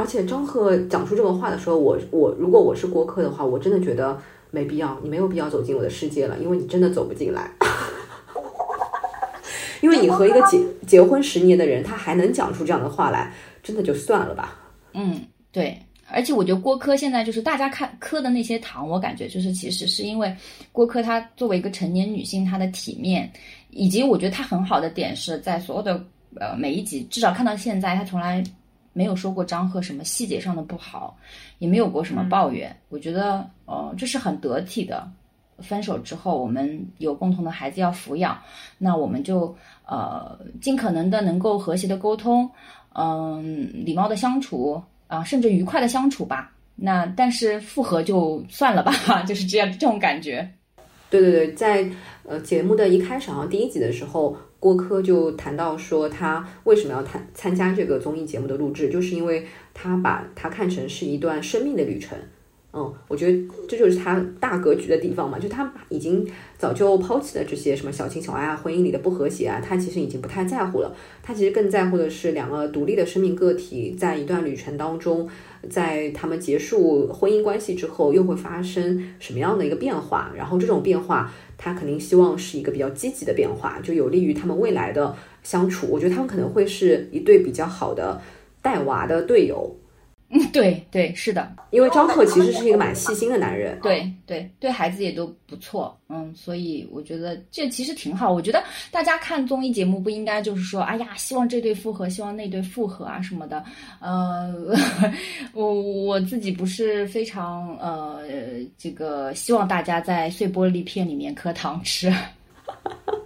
而且张赫讲出这个话的时候，我我如果我是郭柯的话，我真的觉得没必要，你没有必要走进我的世界了，因为你真的走不进来。因为你和一个结结婚十年的人，他还能讲出这样的话来，真的就算了吧。嗯，对。而且我觉得郭柯现在就是大家看磕的那些糖，我感觉就是其实是因为郭柯她作为一个成年女性，她的体面，以及我觉得她很好的点是在所有的呃每一集，至少看到现在，她从来。没有说过张赫什么细节上的不好，也没有过什么抱怨。我觉得，呃，这是很得体的。分手之后，我们有共同的孩子要抚养，那我们就呃尽可能的能够和谐的沟通，嗯，礼貌的相处啊，甚至愉快的相处吧。那但是复合就算了吧，就是这样这种感觉。对对对，在呃节目的一开始，好像第一集的时候。郭柯就谈到说，他为什么要参参加这个综艺节目的录制，就是因为他把它看成是一段生命的旅程。嗯，我觉得这就是他大格局的地方嘛，就他已经早就抛弃了这些什么小情小爱啊、婚姻里的不和谐啊，他其实已经不太在乎了。他其实更在乎的是两个独立的生命个体在一段旅程当中，在他们结束婚姻关系之后，又会发生什么样的一个变化，然后这种变化。他肯定希望是一个比较积极的变化，就有利于他们未来的相处。我觉得他们可能会是一对比较好的带娃的队友。嗯，对对，是的，因为张赫其实是一个蛮细心的男人，对对对，孩子也都不错，嗯，所以我觉得这其实挺好。我觉得大家看综艺节目不应该就是说，哎呀，希望这对复合，希望那对复合啊什么的。呃，我我自己不是非常呃，这个希望大家在碎玻璃片里面磕糖吃。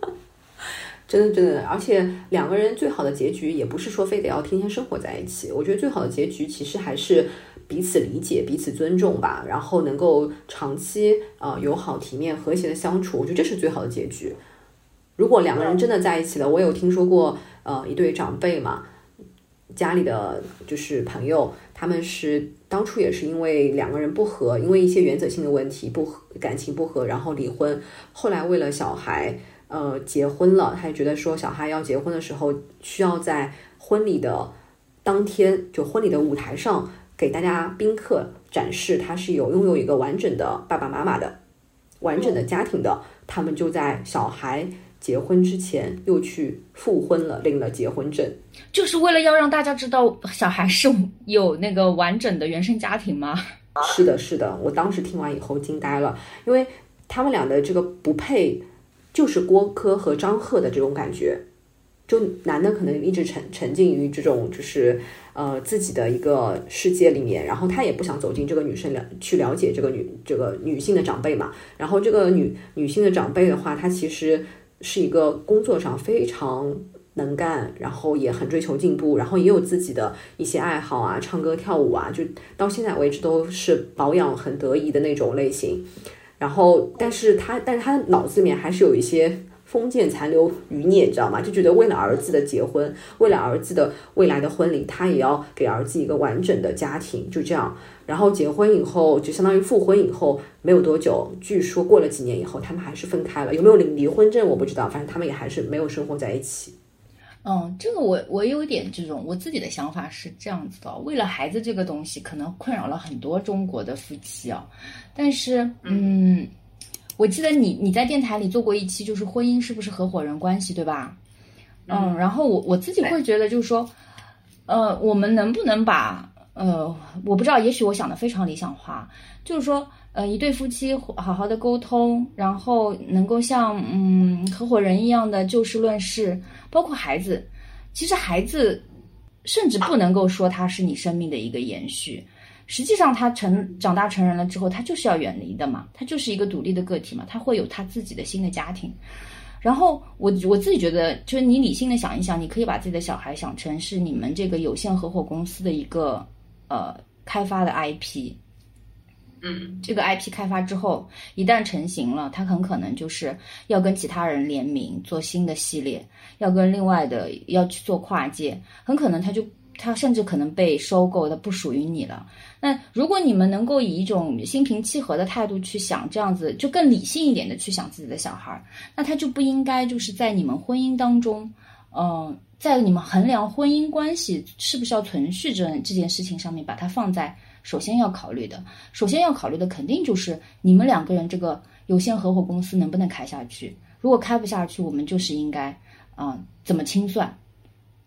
真的真的，而且两个人最好的结局也不是说非得要天天生活在一起。我觉得最好的结局其实还是彼此理解、彼此尊重吧，然后能够长期呃友好、体面、和谐的相处。我觉得这是最好的结局。如果两个人真的在一起了，我有听说过呃一对长辈嘛，家里的就是朋友，他们是当初也是因为两个人不和，因为一些原则性的问题不和，感情不和，然后离婚。后来为了小孩，呃，结婚了。他也觉得说，小孩要结婚的时候，需要在婚礼的当天，就婚礼的舞台上，给大家宾客展示他是有拥有一个完整的爸爸妈妈的，完整的家庭的。他们就在小孩。结婚之前又去复婚了，领了结婚证，就是为了要让大家知道小孩是有那个完整的原生家庭吗？是的，是的，我当时听完以后惊呆了，因为他们俩的这个不配，就是郭柯和张赫的这种感觉，就男的可能一直沉沉浸于这种就是呃自己的一个世界里面，然后他也不想走进这个女生了去了解这个女这个女性的长辈嘛，然后这个女女性的长辈的话，她其实。是一个工作上非常能干，然后也很追求进步，然后也有自己的一些爱好啊，唱歌跳舞啊，就到现在为止都是保养很得意的那种类型。然后，但是他，但是他脑子里面还是有一些。封建残留余孽，你知道吗？就觉得为了儿子的结婚，为了儿子的未来的婚礼，他也要给儿子一个完整的家庭，就这样。然后结婚以后，就相当于复婚以后没有多久，据说过了几年以后，他们还是分开了。有没有领离婚证我不知道，反正他们也还是没有生活在一起。嗯，这个我我有点这种我自己的想法是这样子的，为了孩子这个东西，可能困扰了很多中国的夫妻啊。但是，嗯。我记得你你在电台里做过一期，就是婚姻是不是合伙人关系，对吧？嗯，然后我我自己会觉得，就是说，呃，我们能不能把呃，我不知道，也许我想的非常理想化，就是说，呃，一对夫妻好好的沟通，然后能够像嗯合伙人一样的就事论事，包括孩子，其实孩子甚至不能够说他是你生命的一个延续。实际上，他成长大成人了之后，他就是要远离的嘛，他就是一个独立的个体嘛，他会有他自己的新的家庭。然后我我自己觉得，就是你理性的想一想，你可以把自己的小孩想成是你们这个有限合伙公司的一个呃开发的 IP。嗯，这个 IP 开发之后，一旦成型了，它很可能就是要跟其他人联名做新的系列，要跟另外的要去做跨界，很可能他就。它甚至可能被收购，它不属于你了。那如果你们能够以一种心平气和的态度去想，这样子就更理性一点的去想自己的小孩，那他就不应该就是在你们婚姻当中，嗯，在你们衡量婚姻关系是不是要存续这这件事情上面，把它放在首先要考虑的。首先要考虑的肯定就是你们两个人这个有限合伙公司能不能开下去。如果开不下去，我们就是应该，嗯，怎么清算？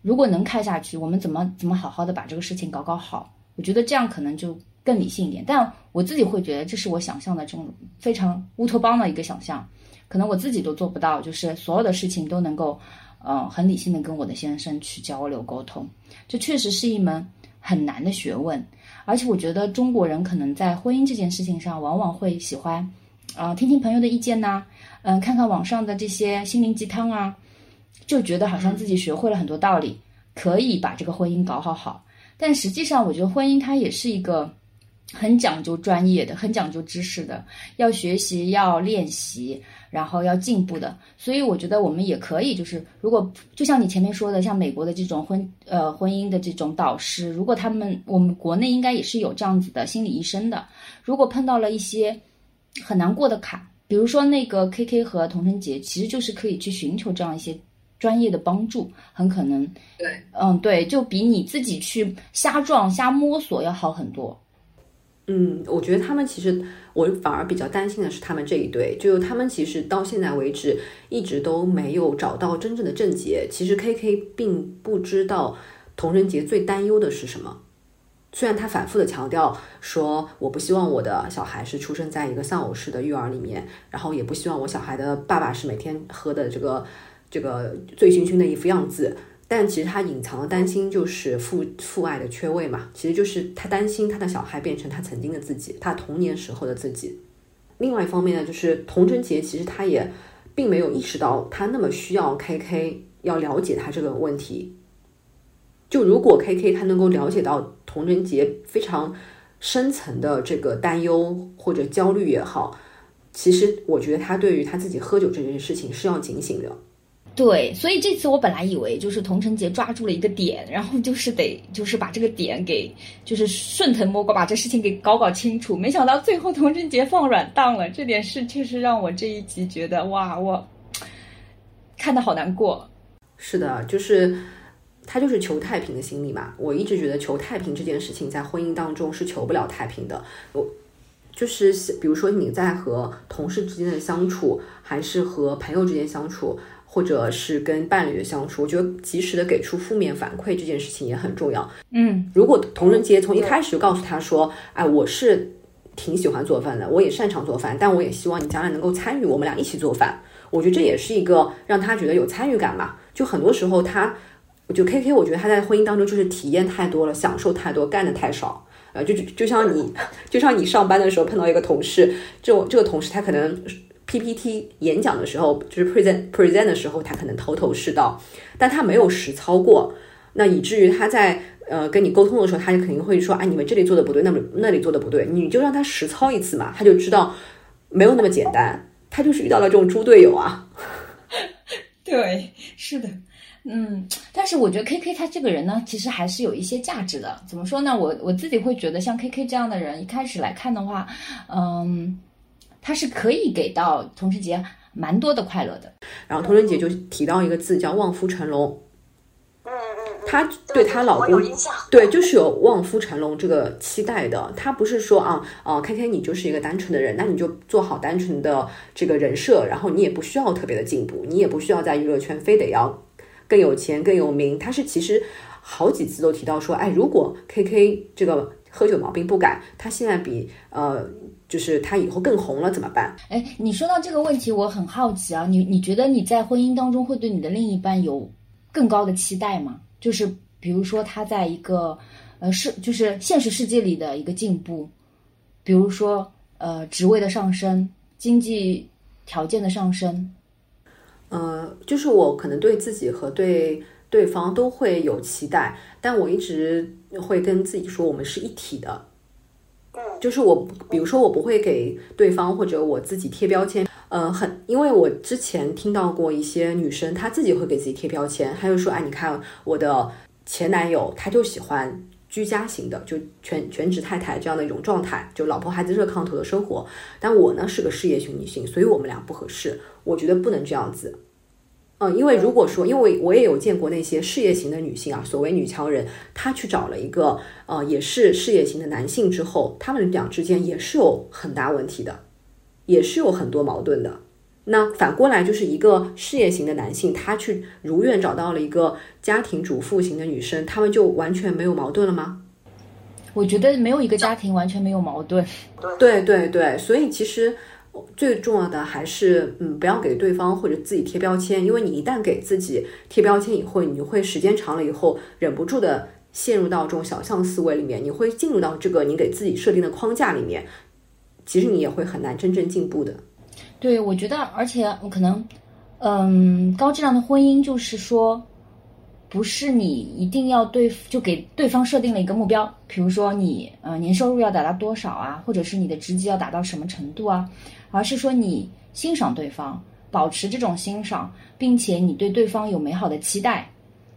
如果能开下去，我们怎么怎么好好的把这个事情搞搞好？我觉得这样可能就更理性一点。但我自己会觉得，这是我想象的这种非常乌托邦的一个想象，可能我自己都做不到，就是所有的事情都能够，呃，很理性的跟我的先生去交流沟通。这确实是一门很难的学问，而且我觉得中国人可能在婚姻这件事情上，往往会喜欢，呃，听听朋友的意见呐，嗯，看看网上的这些心灵鸡汤啊。就觉得好像自己学会了很多道理，可以把这个婚姻搞好好。但实际上，我觉得婚姻它也是一个很讲究专业的、很讲究知识的，要学习、要练习，然后要进步的。所以，我觉得我们也可以，就是如果就像你前面说的，像美国的这种婚呃婚姻的这种导师，如果他们我们国内应该也是有这样子的心理医生的。如果碰到了一些很难过的坎，比如说那个 K K 和童晨杰，其实就是可以去寻求这样一些。专业的帮助很可能，对，嗯，对，就比你自己去瞎撞瞎摸索要好很多。嗯，我觉得他们其实，我反而比较担心的是他们这一对，就他们其实到现在为止一直都没有找到真正的症结。其实 K K 并不知道童人杰最担忧的是什么，虽然他反复的强调说，我不希望我的小孩是出生在一个丧偶式的育儿里面，然后也不希望我小孩的爸爸是每天喝的这个。这个醉醺醺的一副样子，但其实他隐藏的担心就是父父爱的缺位嘛，其实就是他担心他的小孩变成他曾经的自己，他童年时候的自己。另外一方面呢，就是童贞杰其实他也并没有意识到他那么需要 K K 要了解他这个问题。就如果 K K 他能够了解到童贞杰非常深层的这个担忧或者焦虑也好，其实我觉得他对于他自己喝酒这件事情是要警醒的。对，所以这次我本来以为就是童承杰抓住了一个点，然后就是得就是把这个点给就是顺藤摸瓜把这事情给搞搞清楚，没想到最后童承杰放软档了，这点事确实让我这一集觉得哇，我看的好难过。是的，就是他就是求太平的心理嘛。我一直觉得求太平这件事情在婚姻当中是求不了太平的。我就是比如说你在和同事之间的相处，还是和朋友之间相处。或者是跟伴侣的相处，我觉得及时的给出负面反馈这件事情也很重要。嗯，如果童人杰从一开始就告诉他说：“哎，我是挺喜欢做饭的，我也擅长做饭，但我也希望你将来能够参与我们俩一起做饭。”我觉得这也是一个让他觉得有参与感嘛。就很多时候他，就 K K，我觉得他在婚姻当中就是体验太多了，享受太多，干的太少。呃，就就就像你，就像你上班的时候碰到一个同事，这这个同事他可能。PPT 演讲的时候，就是 present present 的时候，他可能头头是道，但他没有实操过，那以至于他在呃跟你沟通的时候，他就肯定会说，哎，你们这里做的不对，那么那里做的不对，你就让他实操一次嘛，他就知道没有那么简单。他就是遇到了这种猪队友啊。对，是的，嗯，但是我觉得 K K 他这个人呢，其实还是有一些价值的。怎么说呢？我我自己会觉得，像 K K 这样的人，一开始来看的话，嗯。他是可以给到童晨杰蛮多的快乐的，然后童晨杰就提到一个字叫望夫成龙，嗯嗯，她对她老公对就是有望夫成龙这个期待的，她不是说啊啊 K K 你就是一个单纯的人，那你就做好单纯的这个人设，然后你也不需要特别的进步，你也不需要在娱乐圈非得要更有钱更有名，她是其实好几次都提到说，哎，如果 K K 这个喝酒毛病不改，他现在比呃。就是他以后更红了怎么办？哎，你说到这个问题，我很好奇啊。你你觉得你在婚姻当中会对你的另一半有更高的期待吗？就是比如说他在一个呃是就是现实世界里的一个进步，比如说呃职位的上升、经济条件的上升。呃，就是我可能对自己和对对方都会有期待，但我一直会跟自己说，我们是一体的。就是我，比如说我不会给对方或者我自己贴标签，呃，很，因为我之前听到过一些女生，她自己会给自己贴标签，她就说，哎，你看我的前男友，他就喜欢居家型的，就全全职太太这样的一种状态，就老婆孩子热炕头的生活，但我呢是个事业型女性，所以我们俩不合适，我觉得不能这样子。嗯，因为如果说，因为我也有见过那些事业型的女性啊，所谓女强人，她去找了一个呃也是事业型的男性之后，他们俩之间也是有很大问题的，也是有很多矛盾的。那反过来就是一个事业型的男性，他去如愿找到了一个家庭主妇型的女生，他们就完全没有矛盾了吗？我觉得没有一个家庭完全没有矛盾。对对对，所以其实。最重要的还是，嗯，不要给对方或者自己贴标签，因为你一旦给自己贴标签以后，你会时间长了以后，忍不住的陷入到这种小象思维里面，你会进入到这个你给自己设定的框架里面，其实你也会很难真正进步的。对，我觉得，而且可能，嗯，高质量的婚姻就是说，不是你一定要对就给对方设定了一个目标，比如说你呃年收入要达到多少啊，或者是你的职级要达到什么程度啊。而是说你欣赏对方，保持这种欣赏，并且你对对方有美好的期待，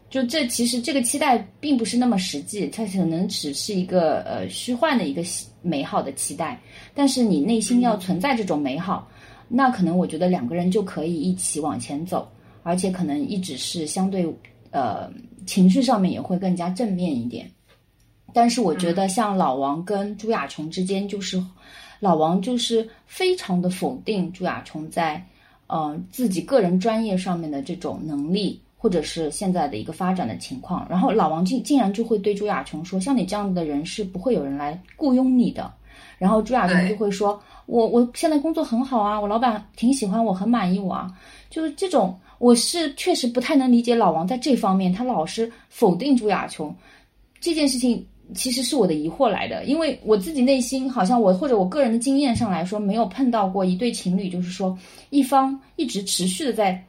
就这其实这个期待并不是那么实际，它可能只是一个呃虚幻的一个美好的期待，但是你内心要存在这种美好，那可能我觉得两个人就可以一起往前走，而且可能一直是相对呃情绪上面也会更加正面一点，但是我觉得像老王跟朱亚琼之间就是。老王就是非常的否定朱亚琼在，呃自己个人专业上面的这种能力，或者是现在的一个发展的情况。然后老王竟竟然就会对朱亚琼说：“像你这样的人是不会有人来雇佣你的。”然后朱亚琼就会说：“我我现在工作很好啊，我老板挺喜欢我，很满意我啊。”就是这种，我是确实不太能理解老王在这方面，他老是否定朱亚琼这件事情。其实是我的疑惑来的，因为我自己内心好像我或者我个人的经验上来说，没有碰到过一对情侣，就是说一方一直持续的在，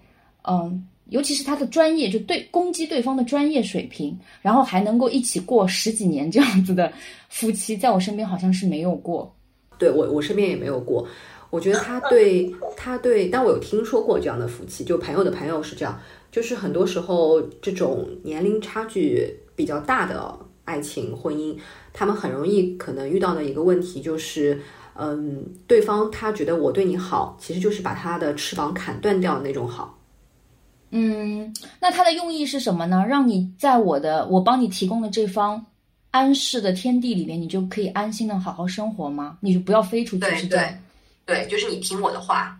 嗯，尤其是他的专业就对攻击对方的专业水平，然后还能够一起过十几年这样子的夫妻，在我身边好像是没有过。对我我身边也没有过。我觉得他对他对，但我有听说过这样的夫妻，就朋友的朋友是这样，就是很多时候这种年龄差距比较大的爱情婚姻，他们很容易可能遇到的一个问题就是，嗯，对方他觉得我对你好，其实就是把他的翅膀砍断掉的那种好。嗯，那他的用意是什么呢？让你在我的我帮你提供的这方安适的天地里面，你就可以安心的好好生活吗？你就不要飞出去，是这样。对，就是你听我的话。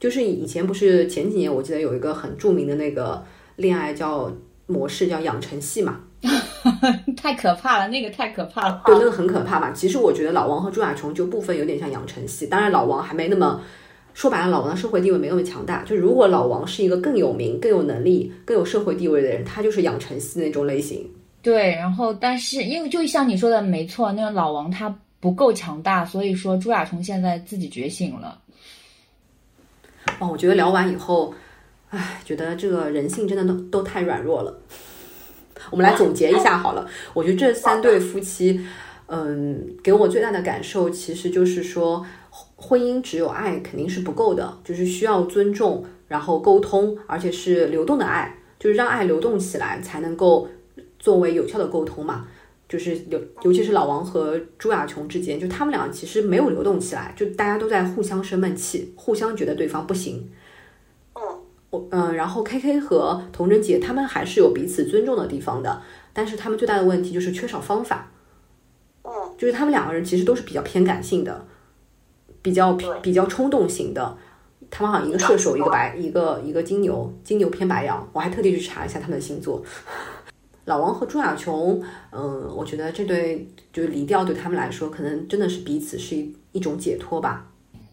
就是以前不是前几年，我记得有一个很著名的那个恋爱叫模式，叫养成系嘛。太可怕了，那个太可怕了。对，那个很可怕嘛。其实我觉得老王和朱亚琼就部分有点像养成系，当然老王还没那么。说白了，老王的社会地位没那么强大。就如果老王是一个更有名、更有能力、更有社会地位的人，他就是养成系那种类型。对，然后但是因为就像你说的没错，那个老王他不够强大，所以说朱亚琼现在自己觉醒了。哦，我觉得聊完以后，唉，觉得这个人性真的都都太软弱了。我们来总结一下好了。我觉得这三对夫妻，嗯，给我最大的感受其实就是说。婚姻只有爱肯定是不够的，就是需要尊重，然后沟通，而且是流动的爱，就是让爱流动起来，才能够作为有效的沟通嘛。就是尤尤其是老王和朱亚琼之间，就他们俩其实没有流动起来，就大家都在互相生闷气，互相觉得对方不行。嗯，我嗯，然后 K K 和童贞姐他们还是有彼此尊重的地方的，但是他们最大的问题就是缺少方法。嗯，就是他们两个人其实都是比较偏感性的。比较比较冲动型的，他们好像一个射手，一个白，一个一个金牛，金牛偏白羊。我还特地去查一下他们的星座。老王和朱亚琼，嗯，我觉得这对就是离掉对他们来说，可能真的是彼此是一一种解脱吧。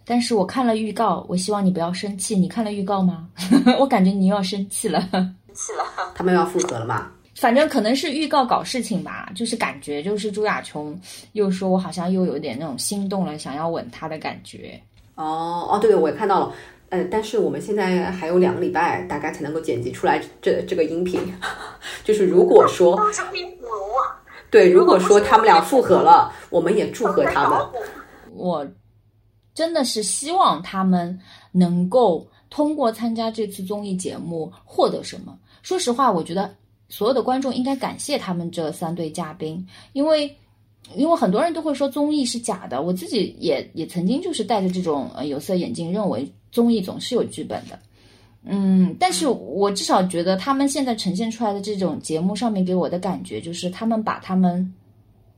但是我看了预告，我希望你不要生气。你看了预告吗？我感觉你又要生气了。生气了。他们要复合了吗？反正可能是预告搞事情吧，就是感觉就是朱亚琼又说我好像又有点那种心动了，想要吻他的感觉。哦哦，对对，我也看到了。呃，但是我们现在还有两个礼拜，大概才能够剪辑出来这这个音频。就是如果说，对，如果说他们俩复合了，我们也祝贺他们。我真的是希望他们能够通过参加这次综艺节目获得什么。说实话，我觉得。所有的观众应该感谢他们这三对嘉宾，因为，因为很多人都会说综艺是假的，我自己也也曾经就是戴着这种呃有色眼镜，认为综艺总是有剧本的，嗯，但是我至少觉得他们现在呈现出来的这种节目上面给我的感觉就是他们把他们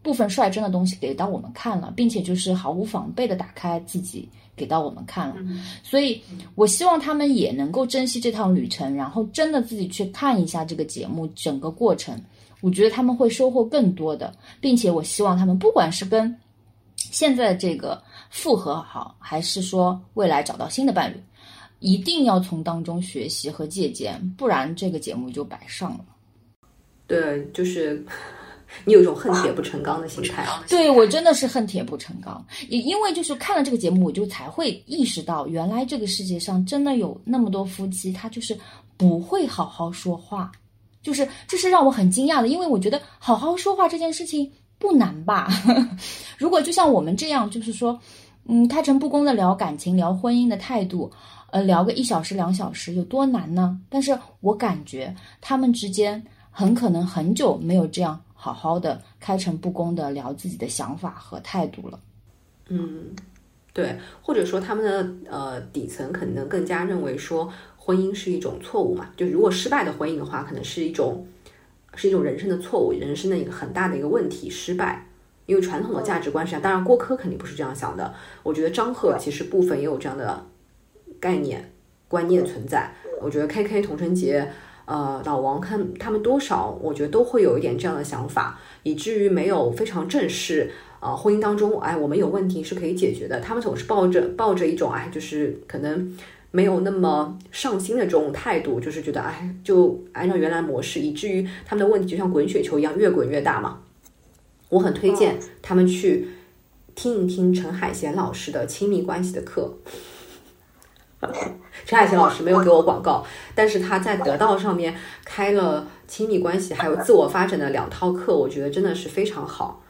部分率真的东西给到我们看了，并且就是毫无防备的打开自己。给到我们看了，所以我希望他们也能够珍惜这趟旅程，然后真的自己去看一下这个节目整个过程，我觉得他们会收获更多的，并且我希望他们不管是跟现在这个复合好，还是说未来找到新的伴侣，一定要从当中学习和借鉴，不然这个节目就白上了。对，就是。你有一种恨铁不成钢的心态，对我真的是恨铁不成钢。也因为就是看了这个节目，我就才会意识到，原来这个世界上真的有那么多夫妻，他就是不会好好说话，就是这是让我很惊讶的。因为我觉得好好说话这件事情不难吧？如果就像我们这样，就是说，嗯，开诚布公的聊感情、聊婚姻的态度，呃，聊个一小时、两小时有多难呢？但是我感觉他们之间很可能很久没有这样。好好的开诚布公的聊自己的想法和态度了，嗯，对，或者说他们的呃底层可能更加认为说婚姻是一种错误嘛，就如果失败的婚姻的话，可能是一种是一种人生的错误，人生的一个很大的一个问题，失败，因为传统的价值观是这样，当然郭柯肯定不是这样想的，我觉得张赫其实部分也有这样的概念观念存在，我觉得 K K 童晨杰。呃，老王看他们多少，我觉得都会有一点这样的想法，以至于没有非常正视啊，婚姻当中，哎，我们有问题是可以解决的。他们总是抱着抱着一种，哎，就是可能没有那么上心的这种态度，就是觉得，哎，就按照原来模式，以至于他们的问题就像滚雪球一样越滚越大嘛。我很推荐他们去听一听陈海贤老师的亲密关系的课。陈海贤老师没有给我广告，但是他在得道上面开了亲密关系还有自我发展的两套课，我觉得真的是非常好。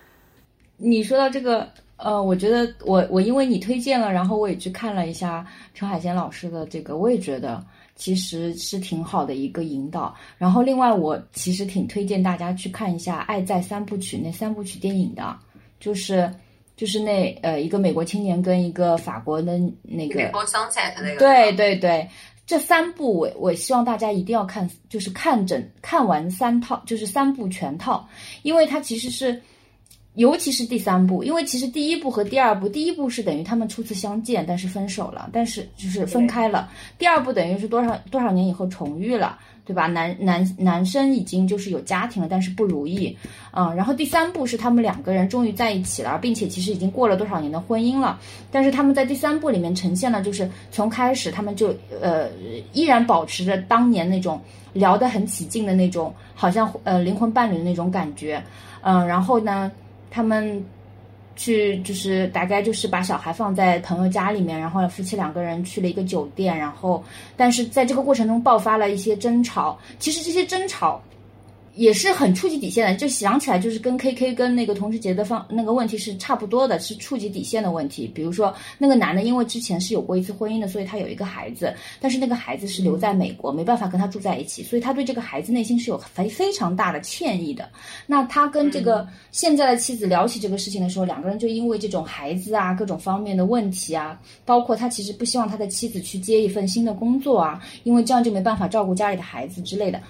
你说到这个呃，我觉得我我因为你推荐了，然后我也去看了一下陈海贤老师的这个，我也觉得其实是挺好的一个引导。然后另外，我其实挺推荐大家去看一下《爱在三部曲》那三部曲电影的，就是就是那呃一个美国青年跟一个法国的那个 Before Sunset 那个，对对对，这三部我我希望大家一定要看，就是看整看完三套，就是三部全套，因为它其实是，尤其是第三部，因为其实第一部和第二部，第一部是等于他们初次相见，但是分手了，但是就是分开了，第二部等于是多少多少年以后重遇了。对吧？男男男生已经就是有家庭了，但是不如意，嗯，然后第三部是他们两个人终于在一起了，并且其实已经过了多少年的婚姻了，但是他们在第三部里面呈现了，就是从开始他们就呃依然保持着当年那种聊得很起劲的那种，好像呃灵魂伴侣的那种感觉，嗯，然后呢，他们。去就是大概就是把小孩放在朋友家里面，然后夫妻两个人去了一个酒店，然后但是在这个过程中爆发了一些争吵。其实这些争吵也是很触及底线的，就想起来就是跟 K K 跟那个童时杰的方那个问题是差不多的，是触及底线的问题。比如说那个男的因为之前是有过一次婚姻的，所以他有一个孩子，但是那个孩子是留在美国，没办法跟他住在一起，所以他对这个孩子内心是有非非常大的歉意的。那他跟这个现在的妻子聊起这个事情的时候，两个人就因为这种孩子啊各种方面的问题啊，包括他其实不希望他的妻子去接一份新的工作啊，因为这样就没办法照顾家里的孩子之类的。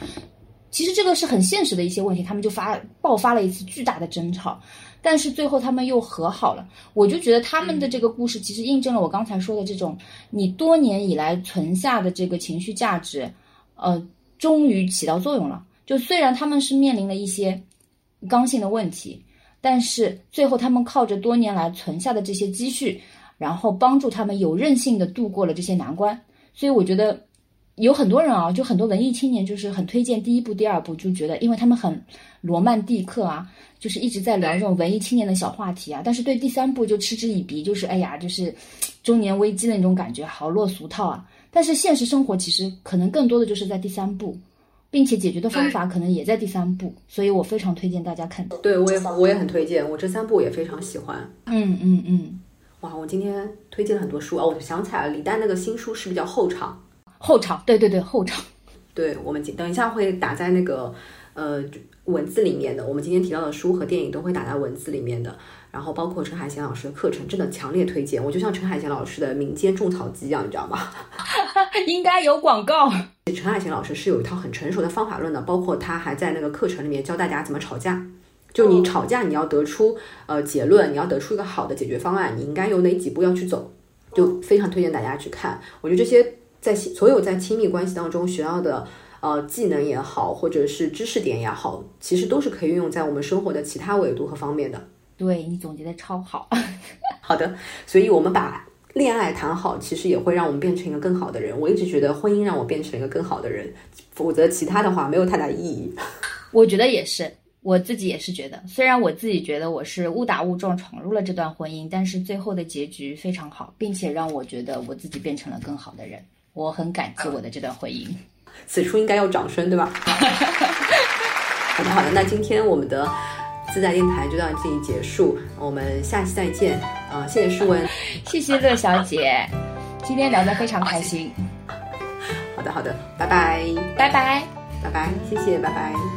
其实这个是很现实的一些问题，他们就发爆发了一次巨大的争吵，但是最后他们又和好了。我就觉得他们的这个故事其实印证了我刚才说的这种，你多年以来存下的这个情绪价值，呃，终于起到作用了。就虽然他们是面临了一些刚性的问题，但是最后他们靠着多年来存下的这些积蓄，然后帮助他们有韧性的度过了这些难关。所以我觉得。有很多人啊，就很多文艺青年，就是很推荐第一部、第二部，就觉得因为他们很罗曼蒂克啊，就是一直在聊这种文艺青年的小话题啊。但是对第三部就嗤之以鼻，就是哎呀，就是中年危机的那种感觉，好落俗套啊。但是现实生活其实可能更多的就是在第三部，并且解决的方法可能也在第三部，所以我非常推荐大家看。对我也我也很推荐，我这三部也非常喜欢。嗯嗯嗯，哇，我今天推荐了很多书哦，我就想起来了，李诞那个新书是比较后场。后场，对对对，后场，对我们今等一下会打在那个呃文字里面的。我们今天提到的书和电影都会打在文字里面的。然后包括陈海贤老师的课程，真的强烈推荐。我就像陈海贤老师的民间种草机一样，你知道吗？应该有广告。陈海贤老师是有一套很成熟的方法论的，包括他还在那个课程里面教大家怎么吵架。就你吵架，你要得出呃结论，你要得出一个好的解决方案，你应该有哪几步要去走，就非常推荐大家去看。我觉得这些。在所有在亲密关系当中学到的呃技能也好，或者是知识点也好，其实都是可以运用在我们生活的其他维度和方面的。对你总结的超好，好的。所以，我们把恋爱谈好，其实也会让我们变成一个更好的人。我一直觉得婚姻让我变成一个更好的人，否则其他的话没有太大意义。我觉得也是，我自己也是觉得。虽然我自己觉得我是误打误撞闯入了这段婚姻，但是最后的结局非常好，并且让我觉得我自己变成了更好的人。我很感激我的这段婚姻，此处应该有掌声，对吧？好的，好的，那今天我们的自在电台就到这里结束，我们下期再见。啊，谢谢舒文，谢谢乐小姐，今天聊得非常开心。好的，好的，拜拜，拜拜，拜拜，谢谢，拜拜。